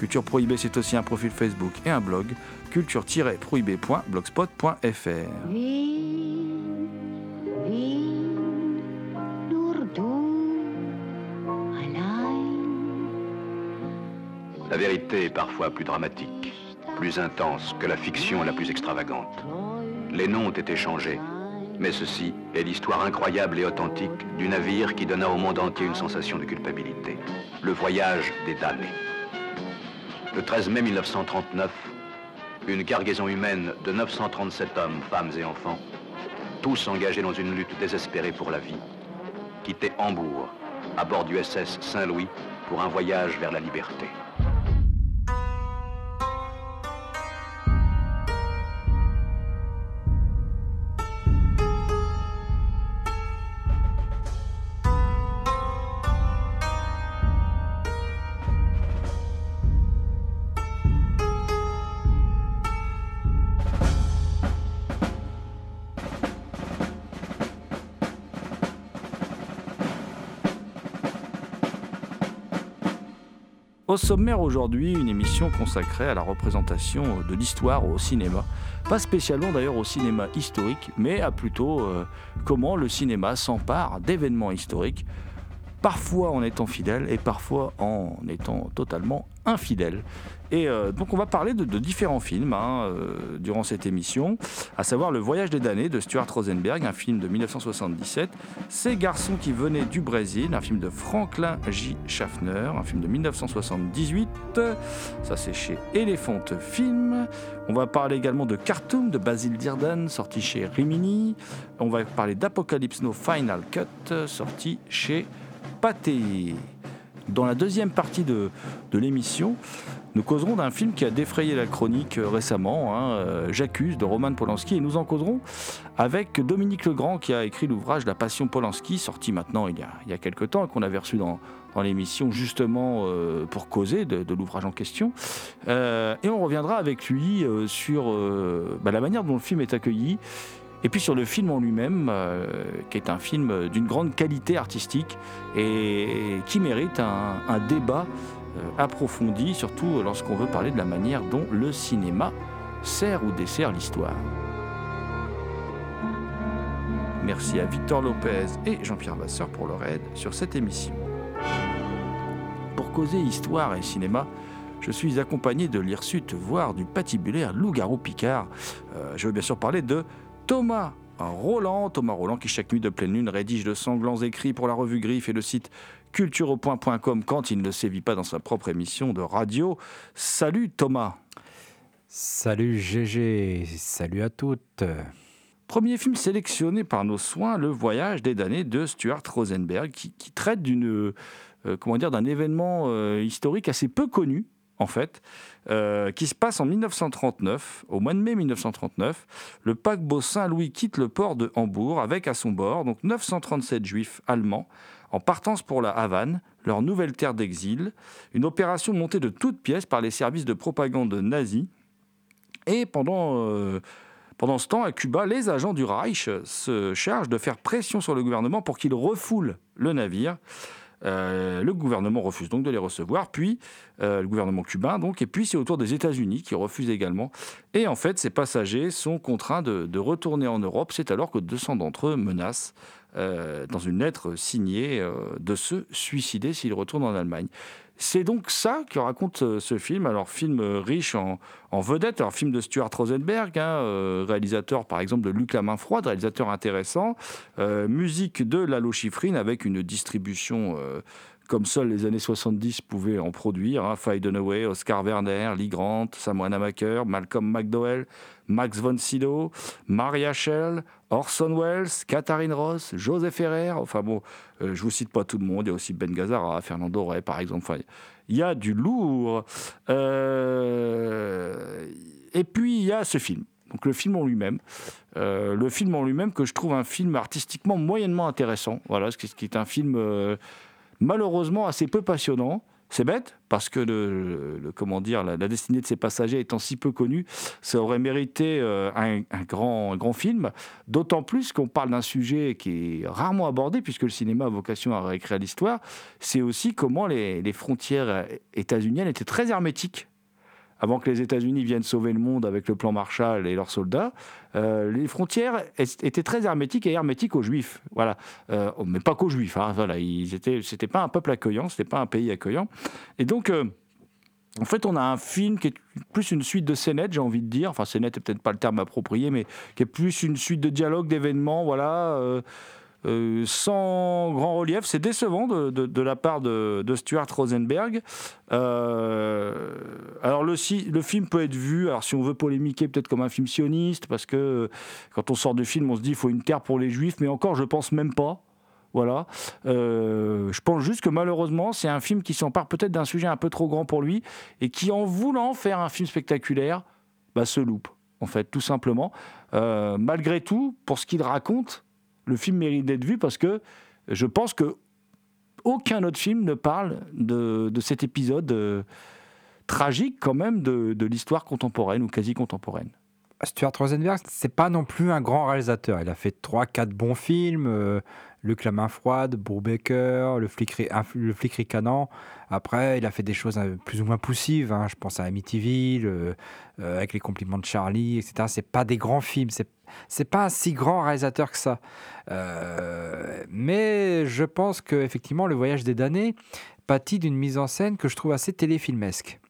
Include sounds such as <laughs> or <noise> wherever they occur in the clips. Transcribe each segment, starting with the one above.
Culture Prohibée, c'est aussi un profil Facebook et un blog, culture-prohibée.blogspot.fr. La vérité est parfois plus dramatique, plus intense que la fiction la plus extravagante. Les noms ont été changés, mais ceci est l'histoire incroyable et authentique du navire qui donna au monde entier une sensation de culpabilité. Le voyage des damnés. Le 13 mai 1939, une cargaison humaine de 937 hommes, femmes et enfants, tous engagés dans une lutte désespérée pour la vie, quittait Hambourg à bord du SS Saint-Louis pour un voyage vers la liberté. Au sommaire aujourd'hui, une émission consacrée à la représentation de l'histoire au cinéma. Pas spécialement d'ailleurs au cinéma historique, mais à plutôt euh, comment le cinéma s'empare d'événements historiques, parfois en étant fidèle et parfois en étant totalement infidèle. Et euh, donc on va parler de, différents films hein, euh, durant cette émission, à savoir Le Voyage des damnés de Stuart Rosenberg, un film de 1977, Ces garçons qui venaient du Brésil, un film de Franklin J. Schaffner, un film de 1978, ça c'est chez Elephant Film. On va parler également de Khartoum de Basil Dearden, sorti chez Rimini. On va parler d'Apocalypse No Final Cut, sorti chez Dans la deuxième partie de, l'émission, nous causerons d'un film qui a défrayé la chronique euh, récemment, hein, euh, J'accuse de Roman Polanski, et nous en causerons avec Dominique Legrand qui a écrit l'ouvrage La Passion Polanski, sorti maintenant il y a, il quelques temps et qu'on avait reçu dans, l'émission justement euh, pour causer de, l'ouvrage en question. Et on reviendra avec lui sur bah, la manière dont le film est accueilli. Et puis sur le film en lui-même, euh, qui est un film d'une grande qualité artistique et qui mérite un, débat euh, approfondi, surtout lorsqu'on veut parler de la manière dont le cinéma sert ou dessert l'histoire. Merci à Victor Lopez et Jean-Pierre Vasseur pour leur aide sur cette émission. Pour causer histoire et cinéma, je suis accompagné de l'hirsute, voire du patibulaire loup-garou Picard. Euh, je veux bien sûr parler de Thomas Roland. Thomas Roland qui chaque nuit de pleine lune rédige de sanglants écrits pour la revue Griffe et le site culturepoint.com quand il ne sévit pas dans sa propre émission de radio. Salut Thomas Salut GG, salut à toutes. Premier film sélectionné par nos soins, Le Voyage des damnés de Stuart Rosenberg, qui, qui traite d'une, euh, comment dire, d'un événement euh, historique assez peu connu, en fait, euh, qui se passe en 1939, au mois de mai 1939. Le paquebot Saint-Louis quitte le port de Hambourg avec à son bord donc 937 juifs allemands en partance pour la Havane, leur nouvelle terre d'exil. Une opération montée de toutes pièces par les services de propagande nazis. Et pendant euh, pendant ce temps, à Cuba, les agents du Reich se chargent de faire pression sur le gouvernement pour qu'il refoule le navire. Euh, le gouvernement refuse donc de les recevoir, puis euh, le gouvernement cubain donc, et puis c'est au tour des États-Unis qui refusent également. Et en fait, ces passagers sont contraints de, retourner en Europe. C'est alors que 200 d'entre eux menacent euh, dans une lettre signée de se suicider s'ils retournent en Allemagne. C'est donc ça que raconte euh, ce film. Alors, film euh, riche en, vedettes. Alors, film de Stuart Rosenberg, hein, euh, réalisateur par exemple de Luc la main réalisateur intéressant. Musique de Lalo Schifrin avec une distribution comme seuls les années 70 pouvaient en produire. Hein. Faye Dunaway, Oscar Werner, Lee Grant, Samuel Amaker, Malcolm McDowell, Max von Sydow, Maria Schell, Orson Welles, Katharine Ross, Joseph Ferrer. Enfin bon, euh, je vous cite pas tout le monde. Il y a aussi Ben Gazzara, Fernando Rey, par exemple. Enfin, il y a du lourd. Euh, Et puis, il y a ce film. Donc le film en lui-même, Euh, le film en lui-même que je trouve un film artistiquement moyennement intéressant. Voilà, ce qui est un film malheureusement assez peu passionnant. C'est bête parce que le, comment dire la, destinée de ces passagers étant si peu connue, ça aurait mérité euh, un, grand grand film. D'autant plus qu'on parle d'un sujet qui est rarement abordé puisque le cinéma a vocation à réécrire l'histoire. C'est aussi comment les, les frontières états-uniennes étaient très hermétiques avant que les États-Unis viennent sauver le monde avec le plan Marshall et leurs soldats, euh, les frontières étaient très hermétiques et hermétiques aux Juifs. Voilà, Euh, mais pas qu'aux Juifs. Hein, voilà, ils étaient, pas un peuple accueillant, c'était pas un pays accueillant. Et donc. euh, en fait, on a un film qui est plus une suite de scénettes, j'ai envie de dire. Enfin, scénette est peut-être pas le terme approprié, mais qui est plus une suite de dialogues, d'événements, voilà, euh, sans grand relief. C'est décevant de, la part de, Stuart Rosenberg. Euh, alors, le, film peut être vu, alors si on veut polémiquer, peut-être comme un film sioniste, parce que euh, quand on sort du film, on se dit il faut une terre pour les juifs, mais encore, je pense même pas. Voilà. Je pense juste que malheureusement, c'est un film qui s'empare peut-être d'un sujet un peu trop grand pour lui et qui, en voulant faire un film spectaculaire, bah, se loupe, en fait, tout simplement. Malgré tout, pour ce qu'il raconte, le film mérite d'être vu parce que je pense que aucun autre film ne parle de, cet épisode euh, tragique quand même de, de l'histoire contemporaine ou quasi contemporaine. Stuart Rosenberg, c'est pas non plus un grand réalisateur. Il a fait 3-4 bons films. euh, Luc la main le flic, le flic ricanant. Après, il a fait des choses euh, plus ou moins poussives. hein. Je pense à Amityville, euh, euh, avec les compliments de Charlie, etc. C'est pas des grands films. C'est c'est pas un si grand réalisateur que ça. Euh, mais je pense que effectivement, le voyage des damnés pâtit d'une mise en scène que je trouve assez téléfilmesque.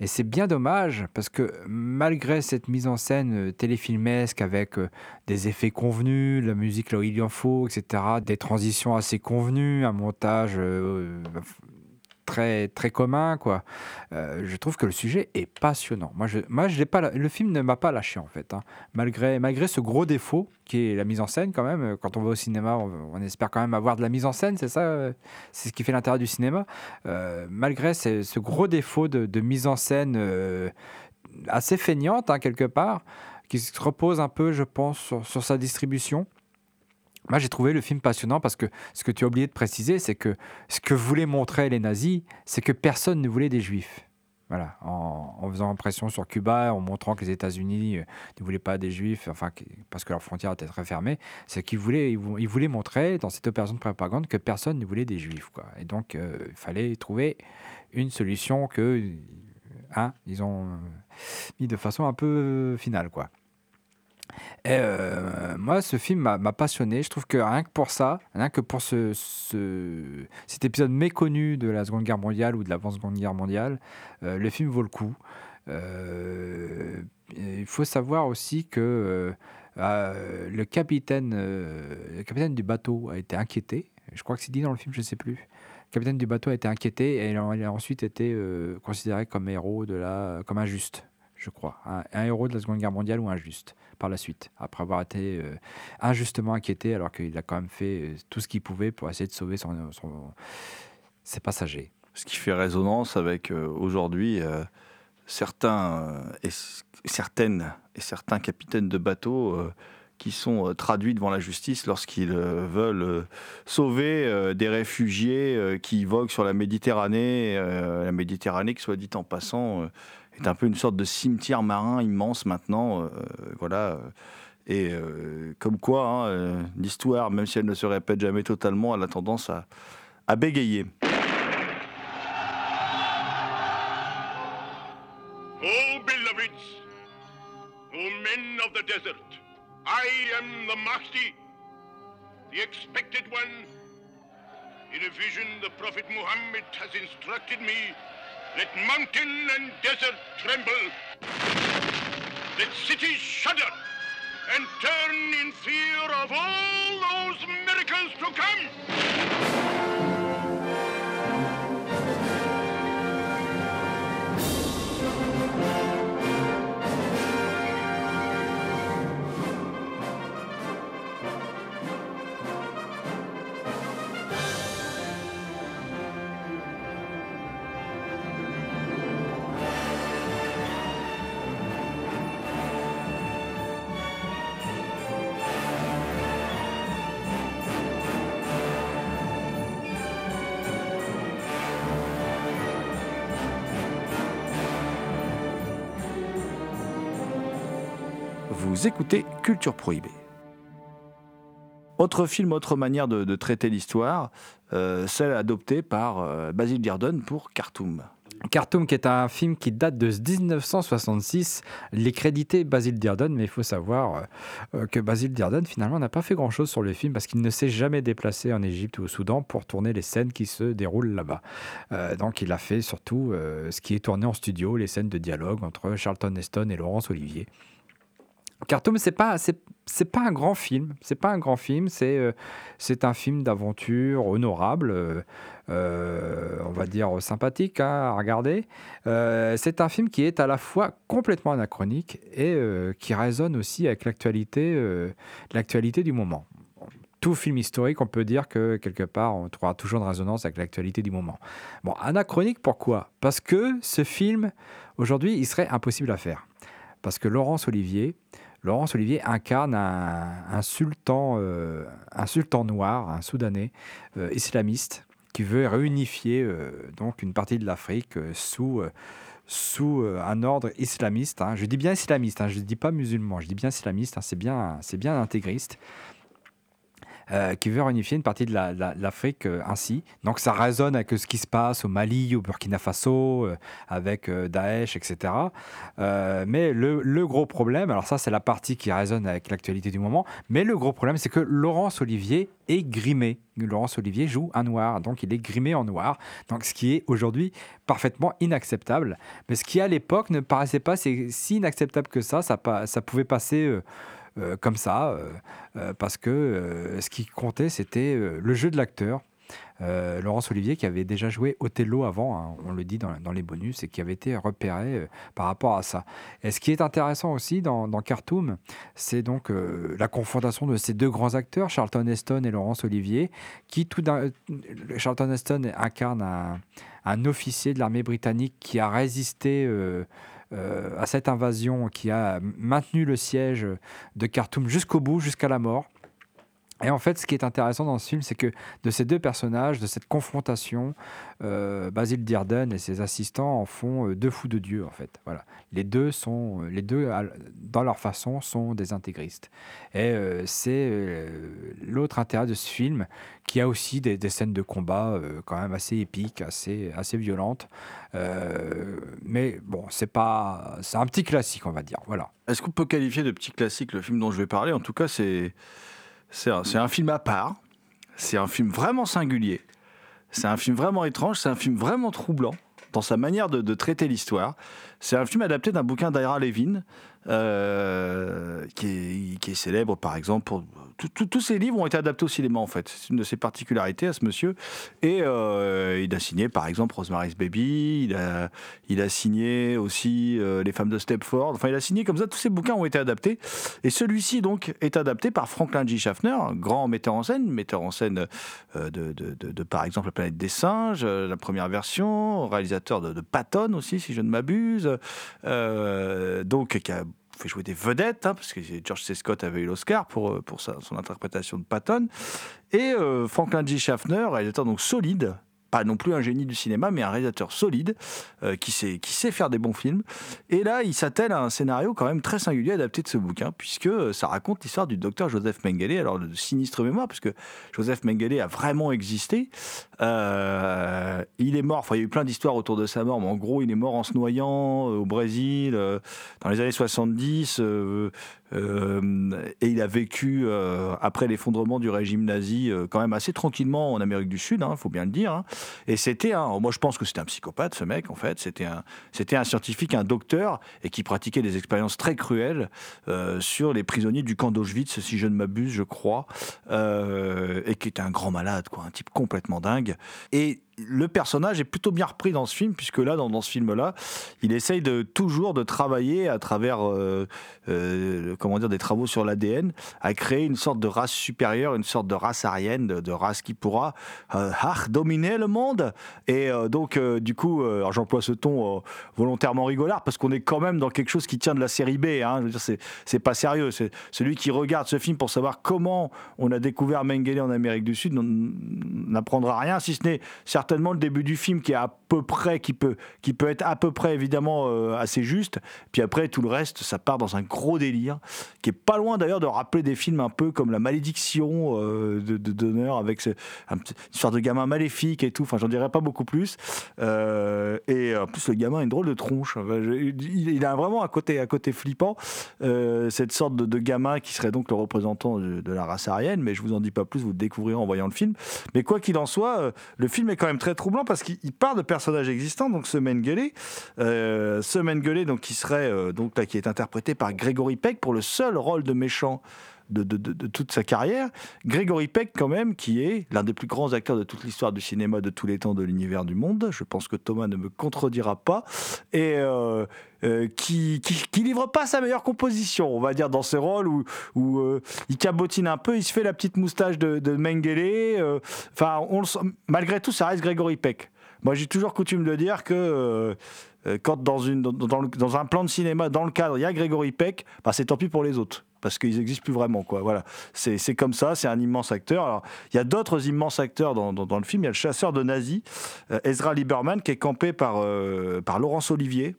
Et c'est bien dommage parce que malgré cette mise en scène euh, téléfilmesque avec euh, des effets convenus, la musique là où il en faut, etc., des transitions assez convenues, un montage euh, très très commun, quoi. euh, je trouve que le sujet est passionnant. Moi, je, moi, je pas, le film ne m'a pas lâché en fait, hein. malgré malgré ce gros défaut qui est la mise en scène quand même. Quand on va au cinéma, on, espère quand même avoir de la mise en scène, c'est ça, euh, c'est ce qui fait l'intérêt du cinéma. Euh, malgré ce, gros défaut de, mise en scène assez feignante, hein, quelque part, qui se repose un peu, je pense, sur sa distribution. Moi, j'ai trouvé le film passionnant parce que ce que tu as oublié de préciser, c'est que ce que voulaient montrer les nazis, c'est que personne ne voulait des juifs. Voilà, en, faisant pression sur Cuba, en montrant que les États-Unis euh, ne voulaient pas des juifs, enfin, parce que leurs frontières étaient très fermées, c'est qu'ils voulaient, ils, vou- ils voulaient montrer dans cette opération de propagande que personne ne voulait des juifs. Quoi. Et donc, euh, il fallait trouver une solution que, hein, ils ont euh, mis de façon un peu euh, finale. Quoi. Et euh, moi, ce film m'a passionné. Je trouve que rien que pour ça, rien que pour ce, ce- cet épisode méconnu de la Seconde Guerre mondiale ou de l'avant-Seconde Guerre mondiale, euh, le film vaut le coup. Euh, il faut savoir aussi que le, capitaine, capitaine du bateau a été inquiété. Je crois que c'est dit dans le film, je ne sais plus. Le capitaine du bateau a été inquiété et il a, ensuite été considéré comme héros de la, comme injuste, je crois. Un, un héros de la Seconde Guerre mondiale ou injuste par la suite, après avoir été euh, injustement inquiété alors qu'il a quand même fait euh, tout ce qu'il pouvait pour essayer de sauver ses passagers. Ce qui fait résonance avec euh, aujourd'hui certains et certaines et certains capitaines de bateaux qui sont traduits devant la justice lorsqu'ils veulent sauver des réfugiés qui voguent sur la Méditerranée. la Méditerranée, qui soit dit en passant, est un peu une sorte de cimetière marin immense maintenant. euh, voilà. Et euh, comme quoi, hein, euh, l'histoire, même si elle ne se répète jamais totalement, elle a tendance à, à bégayer. Oh, beloveds, oh, men of the desert, I am the Mahdi, the expected one. In a vision, the Prophet Muhammad has instructed me let mountain and desert tremble, let cities shudder and turn in fear of all those miracles to come. Vous écoutez Culture Prohibée. Autre film, autre manière de, traiter l'histoire, euh, celle adoptée par euh, Basil Dearden pour Khartoum. Khartoum, qui est un film qui date de 1966, les crédité Basil Dearden, mais il faut savoir euh, que Basil Dearden, finalement, n'a pas fait grand-chose sur le film parce qu'il ne s'est jamais déplacé en Égypte ou au Soudan pour tourner les scènes qui se déroulent là-bas. Donc, il a fait surtout ce qui est tourné en studio, les scènes de dialogue entre Charlton Heston et Laurence Olivier. Khartoum, c'est pas c'est pas un grand film. C'est pas un grand film. C'est euh, un film d'aventure honorable, euh, euh, on va dire sympathique hein, à regarder. C'est un film qui est à la fois complètement anachronique et qui résonne aussi avec l'actualité l'actualité du moment. Tout film historique, on peut dire que quelque part, on trouvera toujours une résonance avec l'actualité du moment. Bon, anachronique, pourquoi? Parce que ce film, aujourd'hui, il serait impossible à faire. Parce que Laurence Olivier, Laurence Olivier incarne un, sultan, euh, un sultan noir, un soudanais euh, islamiste qui veut réunifier euh, donc une partie de l'Afrique sous, un ordre islamiste. hein. Je dis bien islamiste, hein, je ne dis pas musulman, je dis bien islamiste, hein, c'est bien, c'est bien intégriste. Euh, qui veut réunifier une partie de la- la- l'Afrique euh, ainsi. Donc ça résonne avec ce qui se passe au Mali, au Burkina Faso, euh, avec Daesh, etc. Mais le, gros problème, alors ça c'est la partie qui résonne avec l'actualité du moment, mais le gros problème c'est que Laurence Olivier est grimé. Laurence Olivier joue un noir, donc il est grimé en noir, donc ce qui est aujourd'hui parfaitement inacceptable. Mais ce qui à l'époque ne paraissait pas si inacceptable que ça, ça, pouvait passer comme ça, euh, euh, parce que euh, ce qui comptait c'était euh, le jeu de l'acteur. Euh, Laurence Olivier qui avait déjà joué Othello avant, hein, on le dit dans, les bonus, et qui avait été repéré euh, par rapport à ça. Et ce qui est intéressant aussi dans, dans Khartoum, c'est donc euh, la confrontation de ces deux grands acteurs, Charlton Heston et Laurence Olivier, qui tout d'un... Charlton Heston incarne un, officier de l'armée britannique qui a résisté euh, euh, à cette invasion, qui a maintenu le siège de Khartoum jusqu'au bout, jusqu'à la mort. Et en fait, ce qui est intéressant dans ce film, c'est que de ces deux personnages, de cette confrontation, euh, Basil Dearden et ses assistants en font euh, deux fous de Dieu, en fait. Voilà. Les deux sont, euh, les deux, dans leur façon, sont des intégristes. Et c'est l'autre intérêt de ce film, qui a aussi des, des scènes de combat quand même assez épiques, assez, assez violentes. Mais bon, c'est pas, c'est un petit classique, on va dire. Voilà. Est-ce qu'on peut qualifier de petit classique le film dont je vais parler? En tout cas, c'est c'est un, film à part. C'est un film vraiment singulier. C'est un film vraiment étrange. C'est un film vraiment troublant dans sa manière de, de traiter l'histoire. C'est un film adapté d'un bouquin d'Ira Levin, euh, qui, est, célèbre par exemple pour... tous ses livres ont été adaptés au cinéma en fait. C'est une de ses particularités à ce monsieur. Et euh, il a signé par exemple Rosemary's Baby, il a, il a signé aussi euh, Les femmes de Stepford. Enfin, il a signé comme ça, tous ces bouquins ont été adaptés. Et celui-ci donc est adapté par Franklin G. Schaffner, grand metteur en scène, metteur en scène de, par exemple La planète des singes, la première version, réalisateur de, Patton aussi, si je ne m'abuse. Donc, qui a fait jouer des vedettes, hein, parce que George C. Scott avait eu l'Oscar pour, euh, pour son interprétation de Patton. Et euh, Franklin G. Schaffner, réalisateur donc solide, pas non plus un génie du cinéma, mais un réalisateur solide euh, qui, sait, qui sait faire des bons films. Et là, il s'attelle à un scénario quand même très singulier adapté de ce bouquin, puisque euh, ça raconte l'histoire du docteur Joseph Mengele, alors de sinistre mémoire, puisque Joseph Mengele a vraiment existé. Euh, il est mort, enfin, il y a eu plein d'histoires autour de sa mort, mais en gros, il est mort en se noyant au Brésil dans les années 70. Euh, et il a vécu, euh, après l'effondrement du régime nazi, euh, quand même assez tranquillement en Amérique du Sud, il faut bien le dire. hein. Et c'était un, moi je pense que c'était un psychopathe, ce mec, en fait. C'était un, c'était un scientifique, un docteur, et qui pratiquait des expériences très cruelles sur les prisonniers du camp d'Auschwitz, si je ne m'abuse, je crois, et qui était un grand malade, quoi, un type complètement dingue. Et le personnage est plutôt bien repris dans ce film, puisque là, dans, ce film-là, il essaye de toujours de travailler à travers, euh, euh, comment dire, des travaux sur l'ADN, à créer une sorte de race supérieure, une sorte de race aryenne, de, race qui pourra euh, ah, dominer le monde. Et donc, du coup, j'emploie ce ton volontairement rigolard, parce qu'on est quand même dans quelque chose qui tient de la série B. Hein, c'est, pas sérieux. C'est celui qui regarde ce film pour savoir comment on a découvert Mengele en Amérique du Sud n'apprendra rien, si ce n'est certainement le début du film qui est à peu près, qui peut, qui peut être à peu près évidemment euh, assez juste. Puis après, tout le reste, ça part dans un gros délire, qui est pas loin d'ailleurs de rappeler des films un peu comme La Malédiction euh, de, de Donner, avec ce, une sorte de gamin maléfique et tout. Enfin, j'en dirais pas beaucoup plus. Euh, et en plus, le gamin a une drôle de tronche. Il, a vraiment un côté, un côté flippant, cette sorte de, gamin qui serait donc le représentant de, la race aryenne. Mais je vous en dis pas plus, vous le découvrirez en voyant le film. Mais quoi qu'il en soit, le film est quand même très troublant parce qu'il il part de personnages existants. Donc ce Mengele, euh, ce Mengele donc qui serait euh, donc là qui est interprété par Gregory Peck pour le seul rôle de méchant. De, toute sa carrière, Gregory Peck quand même, qui est l'un des plus grands acteurs de toute l'histoire du cinéma de tous les temps de l'univers du monde. Je pense que Thomas ne me contredira pas et euh, euh, qui, qui livre pas sa meilleure composition, on va dire dans ce rôle où euh, il cabotine un peu, il se fait la petite moustache de, Mengele. Enfin, malgré tout, ça reste Gregory Peck. Moi, j'ai toujours coutume de dire que quand dans, un plan de cinéma, dans le cadre, il y a Gregory Peck, bah, c'est tant pis pour les autres. Parce qu'ils n'existent plus vraiment, quoi. Voilà, c'est comme ça. C'est un immense acteur. Alors, il y a d'autres immenses acteurs dans, le film. Il y a le chasseur de nazis, euh, Ezra Lieberman, qui est campé par euh, par Laurence Olivier,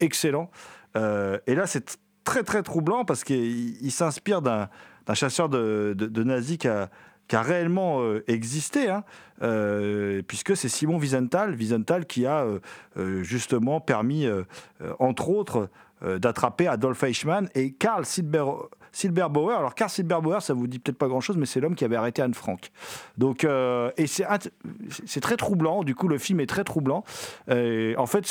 excellent. Euh, et là, c'est très très troublant parce qu'il il s'inspire d'un chasseur de, de, nazis qui a, réellement existé, hein, puisque c'est Simon Wiesenthal, Wiesenthal qui a justement permis, entre autres, d'attraper Adolf Eichmann et Karl Silber, Silberbauer. Alors Karl Silberbauer, ça vous dit peut-être pas grand-chose, mais c'est l'homme qui avait arrêté Anne Frank. Donc, euh, et c'est très troublant. Du coup, le film est très troublant. Euh, en fait,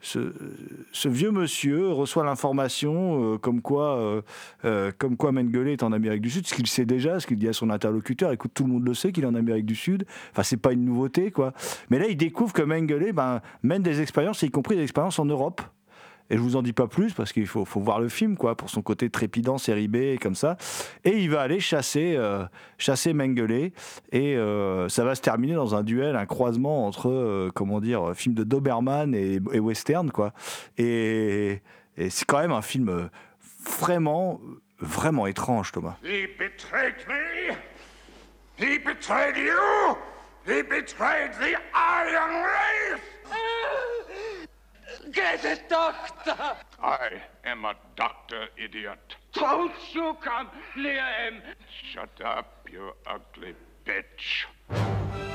ce, vieux monsieur reçoit l'information euh, comme quoi, euh, comme quoi Mengele est en Amérique du Sud, ce qu'il sait déjà, ce qu'il dit à son interlocuteur. Écoute, tout le monde le sait qu'il est en Amérique du Sud. Enfin, c'est pas une nouveauté, quoi. Mais là, il découvre que Mengele ben, mène des expériences, y compris des expériences en Europe. Et je vous en dis pas plus parce qu'il faut, voir le film, quoi, pour son côté trépidant, série B, comme ça. Et il va aller chasser, euh, chasser Mengele. Et euh, ça va se terminer dans un duel, un croisement entre, euh, comment dire, film de Doberman et, western, quoi. Et, c'est quand même un film vraiment, vraiment étrange, Thomas. He betrayed me. He betrayed you. He betrayed the Iron. Get a doctor! I am a doctor, idiot. Don't you come near him! Shut up, you ugly bitch.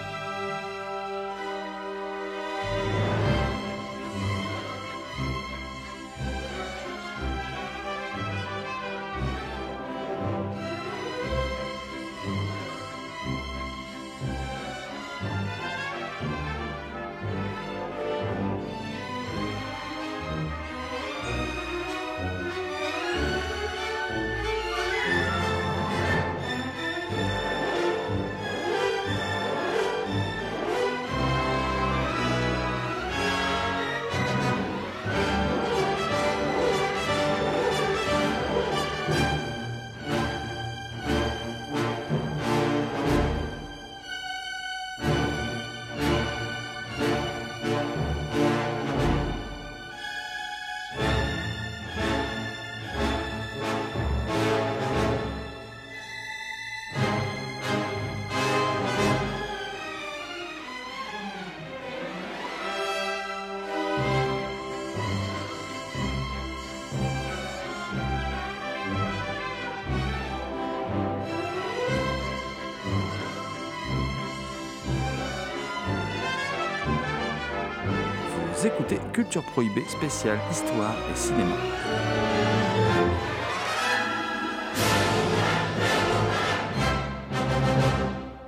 Écoutez Culture Prohibée spéciale Histoire et Cinéma.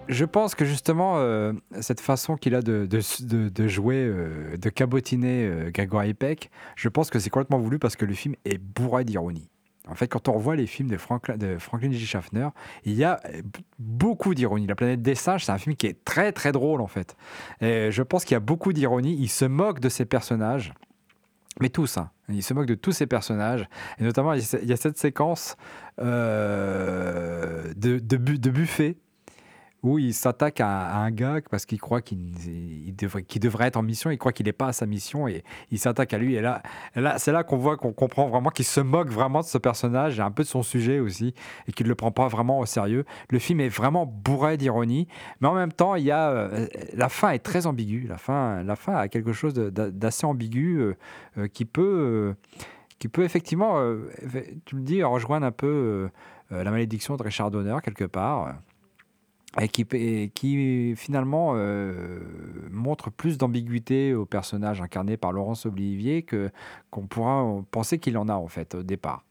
Je pense que justement, euh, cette façon qu'il a de, de- jouer, euh, de cabotiner euh, Grégory Peck, je pense que c'est complètement voulu parce que le film est bourré d'ironie. En fait, quand on revoit les films de, Franklin, J. Schaffner, il y a euh, beaucoup d'ironie. La planète des singes, c'est un film qui est très très drôle en fait. Et je pense qu'il y a beaucoup d'ironie. Il se moque de ses personnages. Mais tous, hein. il se moque de tous ces personnages. Et notamment, il y a- cette séquence euh, de, de buffet où il s'attaque à, un gars parce qu'il croit qu'il il devrait, être en mission, il croit qu'il n'est pas à sa mission et il s'attaque à lui. Et là, là c'est là qu'on voit qu'on comprend vraiment qu'il se moque vraiment de ce personnage et un peu de son sujet aussi et qu'il ne le prend pas vraiment au sérieux. Le film est vraiment bourré d'ironie, mais en même temps, il y a, euh, la fin est très ambiguë. La fin, la fin a quelque chose d'assez ambigu euh, euh, qui peut. qui peut effectivement, tu le dis, rejoindre un peu la malédiction de Richard Donner quelque part, et qui, finalement euh, montre plus d'ambiguïté au personnage incarné par Laurence Olivier que qu'on pourra penser qu'il en a en fait au départ.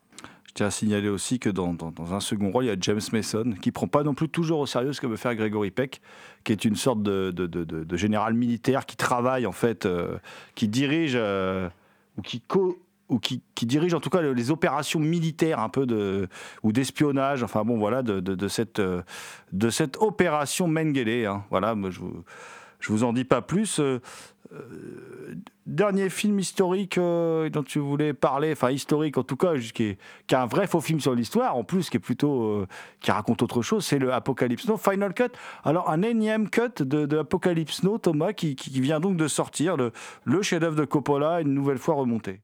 Je tiens à signaler aussi que dans, dans- un second rôle, il y a James Mason, qui prend pas non plus toujours au sérieux ce que veut faire Gregory Peck, qui est une sorte de- de- de général militaire qui travaille, en fait, euh, qui dirige, euh, ou qui co ou qui, dirige en tout cas les opérations militaires un peu de ou d'espionnage enfin bon voilà de, cette euh, de cette opération Mengele hein. voilà je vous je vous en dis pas plus Euh, euh, dernier film historique dont tu voulais parler, enfin historique en tout cas, qui est, qui est un vrai faux film sur l'histoire, en plus qui est plutôt qui raconte autre chose, c'est le Apocalypse Now Final Cut. Alors un énième cut de, de Apocalypse Now, Thomas, qui, qui vient donc de sortir le, le chef-d'œuvre de Coppola, une nouvelle fois remonté.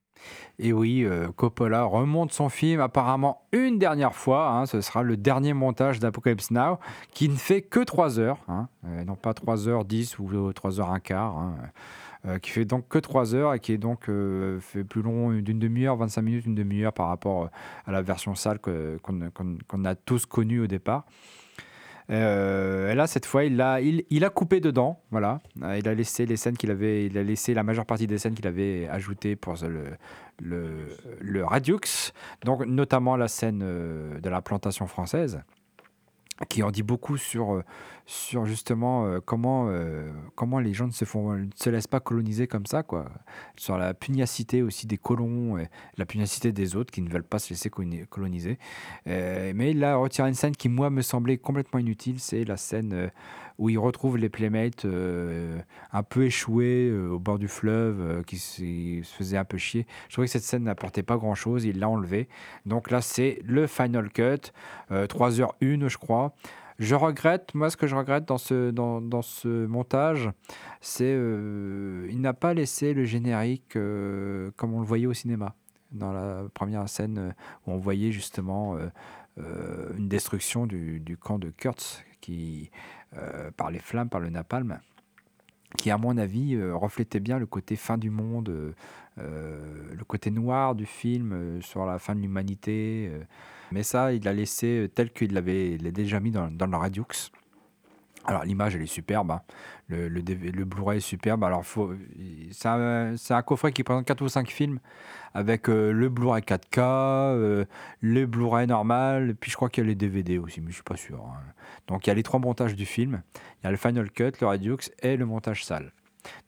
Et oui, euh, Coppola remonte son film apparemment une dernière fois. hein, ce sera le dernier montage d'Apocalypse Now, qui ne fait que 3 heures, hein, euh, non pas 3 heures 10 ou 3 heures un quart. hein, euh, qui fait donc que 3 heures et qui est donc euh, fait plus long d'une demi-heure, 25 minutes, une demi-heure par rapport euh, à la version sale qu'on a tous connue au départ. Euh, et là, cette fois, il a, il, a coupé dedans, voilà. Euh, Il a laissé les scènes qu'il avait, il a laissé la majeure partie des scènes qu'il avait ajoutées pour le, le, le donc notamment la scène euh, de la plantation française, qui en dit beaucoup sur, euh, sur justement euh, comment, euh, comment les gens ne se, font, ne se laissent pas coloniser comme ça, quoi. Sur la pugnacité aussi des colons, la pugnacité des autres qui ne veulent pas se laisser coloni- coloniser. Euh, mais il a retiré une scène qui, moi, me semblait complètement inutile, c'est la scène où il retrouve les playmates euh, un peu échoués euh, au bord du fleuve, euh, qui se faisaient un peu chier. Je trouvais que cette scène n'apportait pas grand-chose, il l'a enlevé. Donc là, c'est le final cut, euh, 3h01, je crois. Je regrette, moi, ce que je regrette dans ce, dans, ce montage, c'est il n'a pas laissé le générique comme on le voyait au cinéma. Dans la première scène où on voyait justement une destruction du, du camp de Kurtz qui, par les flammes, par le napalm, qui, à mon avis, euh, reflétait bien le côté fin du monde, euh, euh, le côté noir du film euh, sur la fin de l'humanité. euh. mais ça, il l'a laissé tel qu'il l'avait déjà mis dans, dans le Radiux. Alors l'image elle est superbe, hein. le, le, Blu-ray est superbe. Alors c'est un, c'est un coffret qui présente 4 ou 5 films avec euh, le Blu-ray 4K, euh, le Blu-ray normal, puis je crois qu'il y a les DVD aussi, mais je suis pas sûr. hein. Donc il y a les trois montages du film, il y a le Final Cut, le Radiux et le montage sale.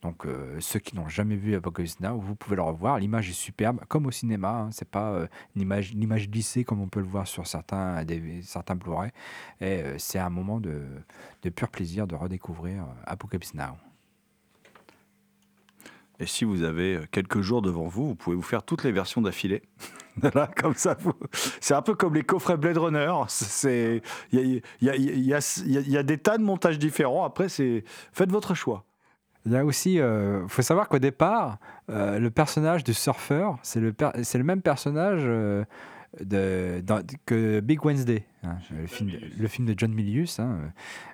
Donc euh, ceux qui n'ont jamais vu Apocalypse Now, vous pouvez le revoir. L'image est superbe, comme au cinéma. hein. C'est pas euh, une image, une image lissée comme on peut le voir sur certains, certains Blu-ray. Et euh, c'est un moment de, pur plaisir de redécouvrir euh, Apocalypse Now. Et si vous avez quelques jours devant vous, vous pouvez vous faire toutes les versions d'affilée. <laughs> Comme ça, c'est un peu comme les coffrets Blade Runner. Il y a, des tas de montages différents. Après, faites votre choix. Il y a aussi, il faut savoir qu'au départ, euh, le personnage du surfeur, c'est le, per- c'est le même personnage euh, de, dans- que Big Wednesday, hein, le, film, de- le film de John Milius. hein.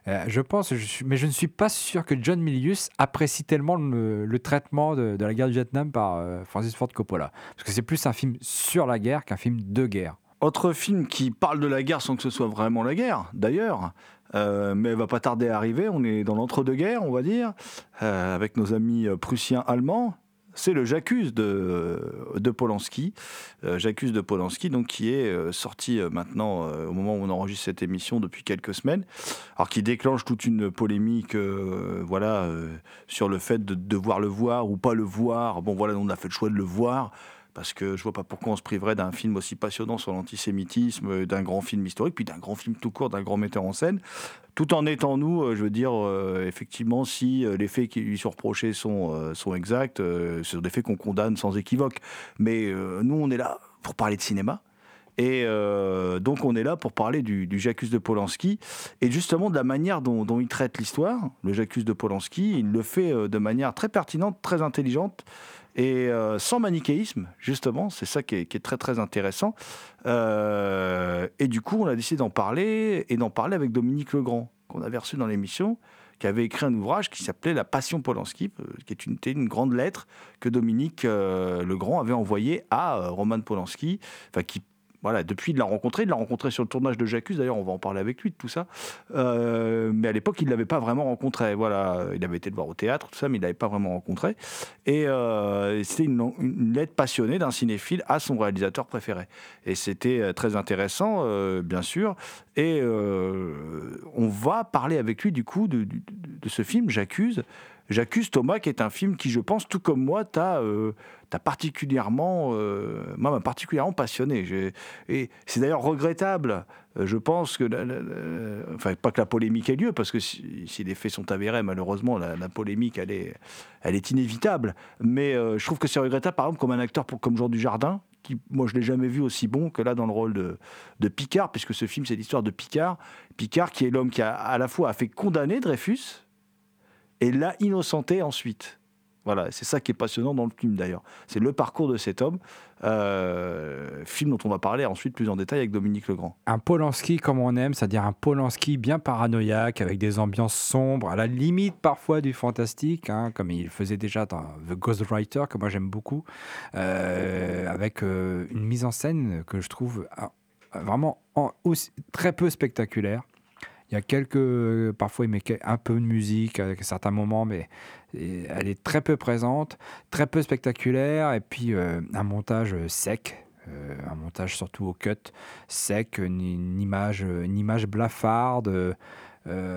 Euh, je pense, je suis- mais je ne suis pas sûr que John Milius apprécie tellement le, le traitement de, de la guerre du Vietnam par euh, Francis Ford Coppola. Parce que c'est plus un film sur la guerre qu'un film de guerre. Autre film qui parle de la guerre sans que ce soit vraiment la guerre, d'ailleurs, euh, mais elle va pas tarder à arriver. On est dans l'entre-deux-guerres, on va dire, euh, avec nos amis euh, prussiens allemands. c'est le J'accuse de, de Polanski. J'accuse de Polanski, donc qui est sorti maintenant au moment où on enregistre cette émission depuis quelques semaines. Alors qui déclenche toute une polémique, voilà, sur le fait de devoir le voir ou pas le voir. Bon voilà, on a fait le choix de le voir parce que je vois pas pourquoi on se priverait d'un film aussi passionnant sur l'antisémitisme, d'un grand film historique, puis d'un grand film tout court, d'un grand metteur en scène, tout en étant nous, euh, je veux dire, euh, effectivement, si euh, les faits qui lui sont reprochés sont, exacts, ce sont des faits qu'on condamne sans équivoque. Mais nous, on est là pour parler de cinéma. Et donc on est là pour parler du, du J'accuse de Polanski et justement de la manière dont, il traite l'histoire. Le J'accuse de Polanski, il le fait de manière très pertinente, très intelligente et euh, sans manichéisme, justement, c'est ça qui est, très très intéressant. Euh, et du coup, on a décidé d'en parler, et d'en parler avec Dominique Legrand, qu'on avait reçu dans l'émission, qui avait écrit un ouvrage qui s'appelait La Passion Polanski, euh, qui est une, grande lettre que Dominique Legrand avait envoyée à Roman Polanski, qui voilà, depuis, il l'a rencontré. Il l'a rencontré sur le tournage de J'accuse. D'ailleurs, on va en parler avec lui de tout ça. Euh, mais à l'époque, il ne l'avait pas vraiment rencontré. Voilà, il avait été le voir au théâtre, tout ça, mais il ne l'avait pas vraiment rencontré. Et euh, c'était une, lettre passionnée d'un cinéphile à son réalisateur préféré. Et c'était euh, très intéressant, bien sûr. Et on va parler avec lui, du coup, de, de ce film, J'accuse. J'accuse Thomas, qui est un film qui, je pense, tout comme moi, t'a t'as particulièrement, euh, moi, particulièrement passionné. Et c'est d'ailleurs regrettable. Euh, je pense que, enfin, pas que la polémique ait lieu, parce que si, les faits sont avérés, malheureusement, la, polémique, elle est, elle est inévitable. Mais euh, je trouve que c'est regrettable, par exemple, comme un acteur pour, comme Jean Dujardin, qui, moi, je l'ai jamais vu aussi bon que là dans le rôle de, de Picard, puisque ce film, c'est l'histoire de Picard. Picard, qui est l'homme qui a à la fois a fait condamner Dreyfus et l'a innocenté ensuite. Voilà, c'est ça qui est passionnant dans le film d'ailleurs. C'est le parcours de cet homme, euh, film dont on va parler ensuite plus en détail avec Dominique Legrand. Un Polanski comme on aime, c'est-à-dire un Polanski bien paranoïaque, avec des ambiances sombres, à la limite parfois du fantastique, hein, comme il faisait déjà dans The Ghostwriter, que moi j'aime beaucoup, euh, avec euh, une mise en scène que je trouve vraiment très peu spectaculaire. Il y a quelques, parfois il met un peu de musique à certains moments, mais elle est très peu présente, très peu spectaculaire, et puis euh, un montage sec, euh, un montage surtout au cut, sec, une, image, une image blafarde, euh,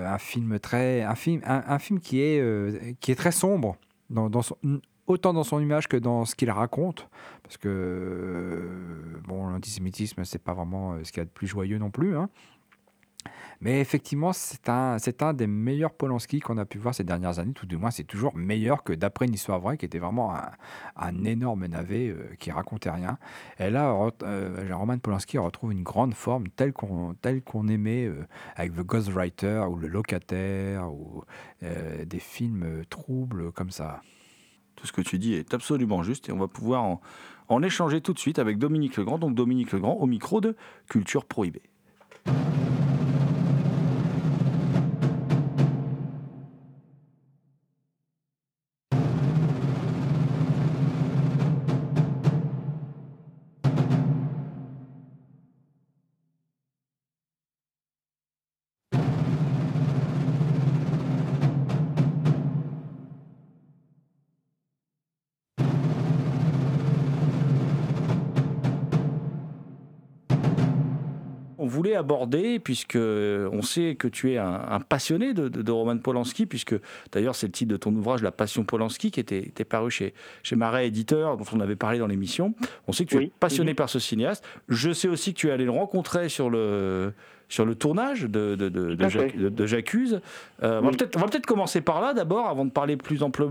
un film très, un film, un, film qui est, qui est très sombre autant dans son image que dans ce qu'il raconte, parce que bon, l'antisémitisme c'est pas vraiment ce qu'il y a de plus joyeux non plus. Hein. Mais effectivement, c'est un, un des meilleurs Polanski qu'on a pu voir ces dernières années, tout du moins c'est toujours meilleur que D'après une histoire vraie, qui était vraiment un, énorme navet euh, qui racontait rien. Et là, euh, Roman Polanski retrouve une grande forme telle qu'on, telle aimait euh, avec The Ghostwriter ou Le Locataire ou des films troubles comme ça. Tout ce que tu dis est absolument juste et on va pouvoir en, en échanger tout de suite avec Dominique Legrand, donc Dominique Legrand au micro de Culture Prohibée. Voulait aborder, puisque on sait que tu es un, passionné de, Roman Polanski, puisque d'ailleurs c'est le titre de ton ouvrage, La Passion Polanski, qui était, était paru chez, chez Marais Éditeur, dont on avait parlé dans l'émission. On sait que tu es passionné par ce cinéaste. Je sais aussi que tu es allé le rencontrer sur le, sur le tournage de, de, de, J'accuse. Euh, on va peut-être commencer par là d'abord, avant de parler plus ample,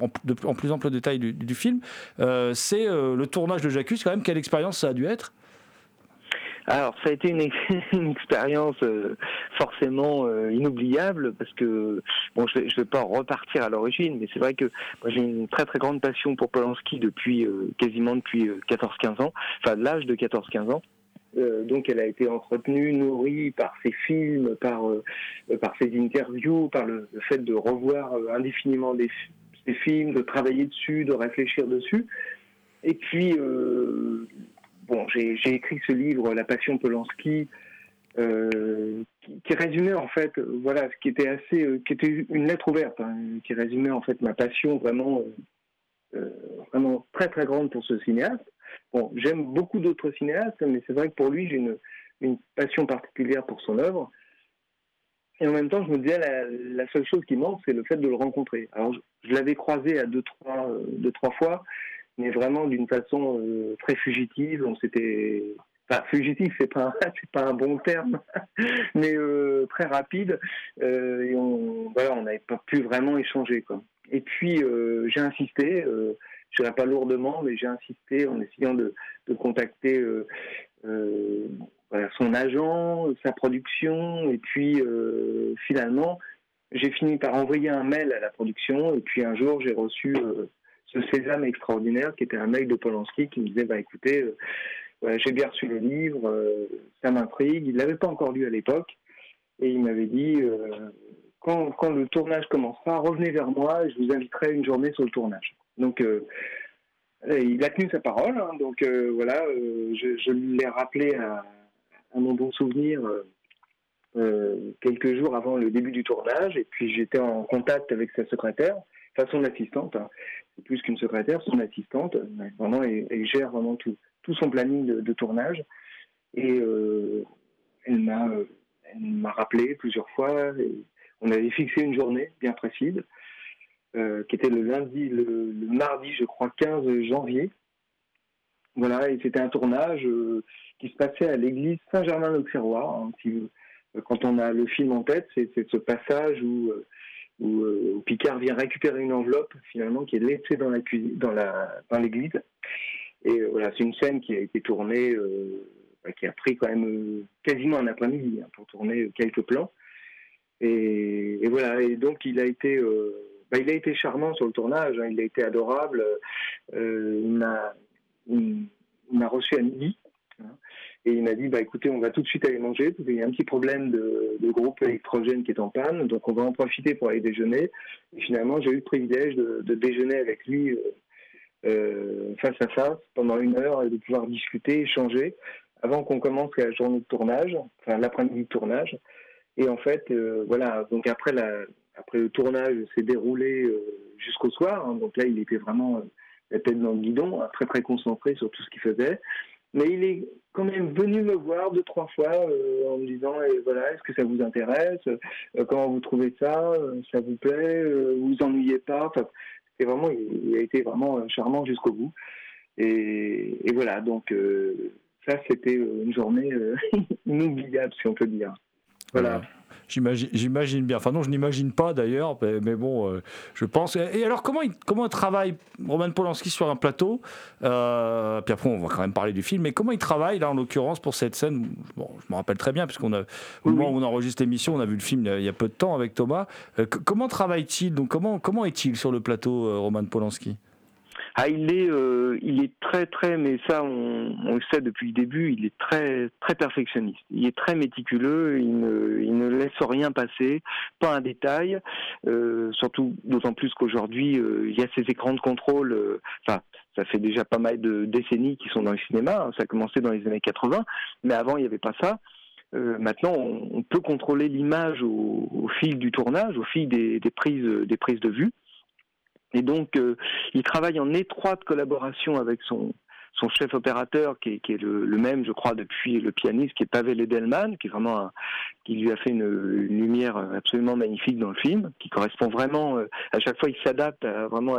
en, plus ample détail du, film. Euh, c'est euh, le tournage de J'accuse, quand même, quelle expérience ça a dû être? Alors, ça a été <laughs> une, expérience euh, forcément euh, inoubliable parce que, bon, je ne vais, pas repartir à l'origine, mais c'est vrai que j'ai une très très grande passion pour Polanski depuis euh, quasiment depuis 14-15 ans, enfin l'âge de 14-15 ans. donc elle a été entretenue, nourrie par ses films, par, par ses interviews, par le, fait de revoir indéfiniment des, des, films, de travailler dessus, de réfléchir dessus. Et puis, bon, j'ai écrit ce livre, La Passion Polanski, euh, qui, résumait en fait, voilà, ce qui était assez, euh, qui était une lettre ouverte, hein, qui résumait en fait ma passion vraiment euh, vraiment très très grande pour ce cinéaste. Bon, j'aime beaucoup d'autres cinéastes, mais c'est vrai que pour lui, j'ai une, une passion particulière pour son œuvre. Et en même temps, je me disais, la, seule chose qui manque, c'est le fait de le rencontrer. Alors, je, je l'avais croisé à deux trois, deux, trois fois, mais vraiment d'une façon euh, très fugitive. On s'était. Enfin, fugitif, c'est pas, <laughs> c'est pas un bon terme, <laughs> mais euh, très rapide. Euh, et on, n'avait pas pu vraiment échanger, quoi. Et puis, j'ai insisté, euh, je dirais pas lourdement, mais j'ai insisté en essayant de, de contacter son agent, sa production, et puis finalement, j'ai fini par envoyer un mail à la production, et puis un jour, j'ai reçu ce sésame extraordinaire, qui était un mail de Polanski, qui me disait, bah écoutez, euh, j'ai bien reçu le livre, euh, ça m'intrigue, il l'avait pas encore lu à l'époque, et il m'avait dit, euh, quand, le tournage commencera, revenez vers moi, et je vous inviterai une journée sur le tournage. Donc, il a tenu sa parole, hein, donc voilà, je, l'ai rappelé à, mon bon souvenir quelques jours avant le début du tournage, et puis j'étais en contact avec sa secrétaire, enfin son assistante, hein. c'est plus qu'une secrétaire, son assistante, mais vraiment, elle, gère vraiment tout, son planning de, tournage, et euh, elle m'a euh, m'a rappelé plusieurs fois, on avait fixé une journée bien précise, euh, qui était le lundi, le, mardi, je crois, 15 janvier. Voilà, et c'était un tournage euh, qui se passait à l'église Saint-Germain-l'Auxerrois. Hein, euh, quand on a le film en tête, c'est ce passage où, euh, où, euh, où Picard vient récupérer une enveloppe finalement qui est laissée dans la dans la dans l'église. Et euh, voilà, c'est une scène qui a été tournée, euh, bah, qui a pris quand même quasiment un après-midi hein, pour tourner quelques plans. Et, voilà, et donc il a été, bah, il a été charmant sur le tournage, hein, il a été adorable. Euh, m'a, il, il m'a reçu à midi. hein, et il m'a dit, bah écoutez, on va tout de suite aller manger, parce qu'il y a un petit problème de, de groupe électrogène qui est en panne, donc on va en profiter pour aller déjeuner. Et finalement, j'ai eu le privilège de, déjeuner avec lui euh, euh, face à face pendant une heure et de pouvoir discuter, échanger, avant qu'on commence la journée de tournage, enfin l'après-midi de tournage. Et en fait, euh, voilà, donc après, la, après le tournage s'est déroulé euh, jusqu'au soir, hein, donc là, il était vraiment la tête dans le guidon, hein, très très concentré sur tout ce qu'il faisait. Mais il est quand même venu me voir deux, trois fois euh, en me disant eh, voilà, est-ce que ça vous intéresse? Euh, Comment vous trouvez ça? Euh, Ça vous plaît? Euh, Vous vous ennuyez pas? Enfin, c'est vraiment, il, il a été vraiment charmant jusqu'au bout. Et, et voilà, donc ça, c'était une journée <laughs> inoubliable, si on peut dire. Voilà. J'imagine, bien. Enfin non, je n'imagine pas d'ailleurs, mais, bon, euh, je pense. Et alors comment il, comment il travaille Roman Polanski sur un plateau euh, Puis après, on va quand même parler du film. Mais comment il travaille là, en l'occurrence, pour cette scène Bon, je me rappelle très bien, puisqu'on a, au moment où on enregistre l'émission, on a vu le film il y a, peu de temps avec Thomas. Euh, comment travaille-t-il? Donc comment comment est-il sur le plateau, euh, Roman Polanski? Ah, il est, euh, il est très, très, mais ça, on, le sait depuis le début, il est très, très perfectionniste. Il est très méticuleux, il ne, laisse rien passer, pas un détail. euh, surtout, d'autant plus qu'aujourd'hui, euh, il y a ces écrans de contrôle. Enfin, ça fait déjà pas mal de décennies qui sont dans le cinéma. hein, ça a commencé dans les années 80, mais avant, il n'y avait pas ça. Maintenant, on, peut contrôler l'image au, fil du tournage, au fil des prises, des prises de vue. Et donc, euh, il travaille en étroite collaboration avec son, son chef opérateur, qui est, le, même, je crois, depuis le pianiste, qui est Pavel Edelman, qui vraiment qui lui a fait une, lumière absolument magnifique dans le film, qui correspond vraiment, euh, à chaque fois, il s'adapte vraiment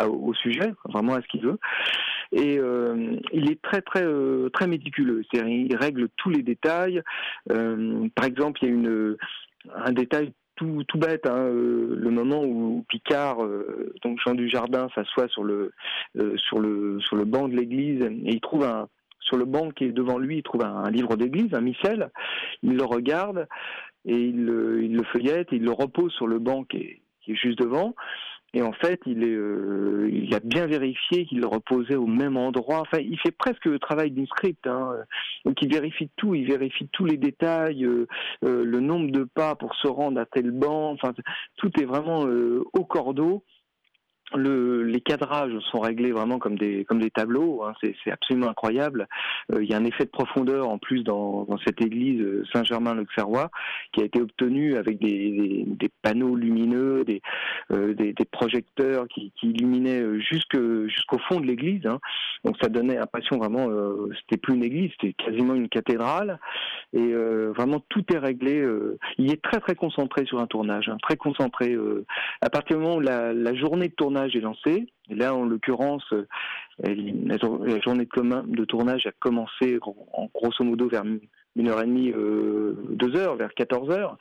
au sujet, vraiment à ce qu'il veut. Et euh, il est très très très méticuleux. C'est-à-dire, il règle tous les détails. Par exemple, il y a une un détail tout, bête, hein, euh, le moment où Picard, euh, donc Jean Dujardin, s'assoit sur le euh, sur le sur le banc de l'église et il trouve un sur le banc qui est devant lui, il trouve un, livre d'église, un missel. Il le regarde et il, le- il le feuillette, et il le repose sur le banc qui est juste devant. Et en fait, il, est, euh, il a bien vérifié qu'il reposait au même endroit. Enfin, il fait presque le travail d'une script. Hein. Donc, il vérifie tout. Il vérifie tous les détails, euh, euh, le nombre de pas pour se rendre à tel banc. Enfin, tout est vraiment au cordeau. Le, les cadrages sont réglés vraiment comme des comme des tableaux. Hein. C'est, absolument incroyable. Euh, il y a un effet de profondeur en plus dans, cette église euh, Saint-Germain-l'Auxerrois qui a été obtenu avec des, des, des panneaux lumineux, des euh, des, projecteurs qui, illuminaient jusque jusqu'au fond de l'église. Hein. Donc ça donnait l'impression vraiment, c'était plus une église, c'était quasiment une cathédrale. Et vraiment tout est réglé. il est très très concentré sur un tournage, hein, très concentré. à partir du moment où la, journée de tournage est lancée, et là en l'occurrence, la, journée de, tournage a commencé en grosso modo vers une heure et demie, euh, deux heures, vers 14 heures.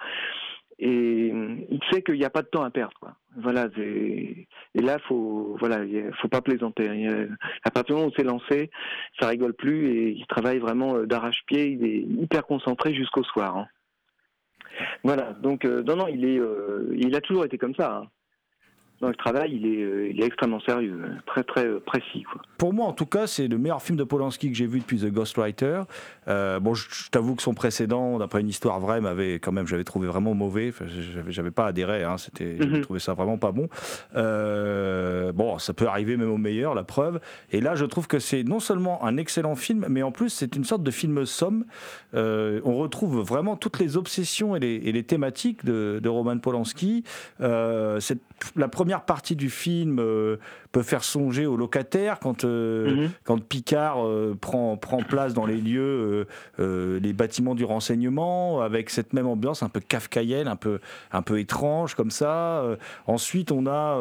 Et il sait qu'il n'y a pas de temps à perdre. Voilà. Et là, faut, voilà, faut pas plaisanter. À partir du moment où c'est lancé, ça rigole plus et il travaille vraiment euh, d'arrache-pied. Il est hyper concentré jusqu'au soir. Hein. Voilà. Donc euh, non, non, il est, il a toujours été comme ça. Hein le travail, il est, euh, il est extrêmement sérieux, très très euh, précis. Pour moi, en tout cas, c'est le meilleur film de Polanski que j'ai vu depuis The Ghostwriter. Euh, bon, je, t'avoue que son précédent, d'après une histoire vraie, m'avait quand même, j'avais trouvé vraiment mauvais. Enfin, j'avais, pas adhéré, hein, c'était, mhm. trouvé ça vraiment pas bon. bon, ça peut arriver même au meilleur, la preuve. Et là, je trouve que c'est non seulement un excellent film, mais en plus, c'est une sorte de film somme. on retrouve vraiment toutes les obsessions et les, thématiques de, de Roman Polanski. c'est la première partie du film euh, peut faire songer aux locataires quand, euh, mhm. quand Picard euh, prend, prend place dans les lieux, les bâtiments du renseignement, avec cette même ambiance un peu kafkaïenne, un peu, un peu étrange comme ça. ensuite, on a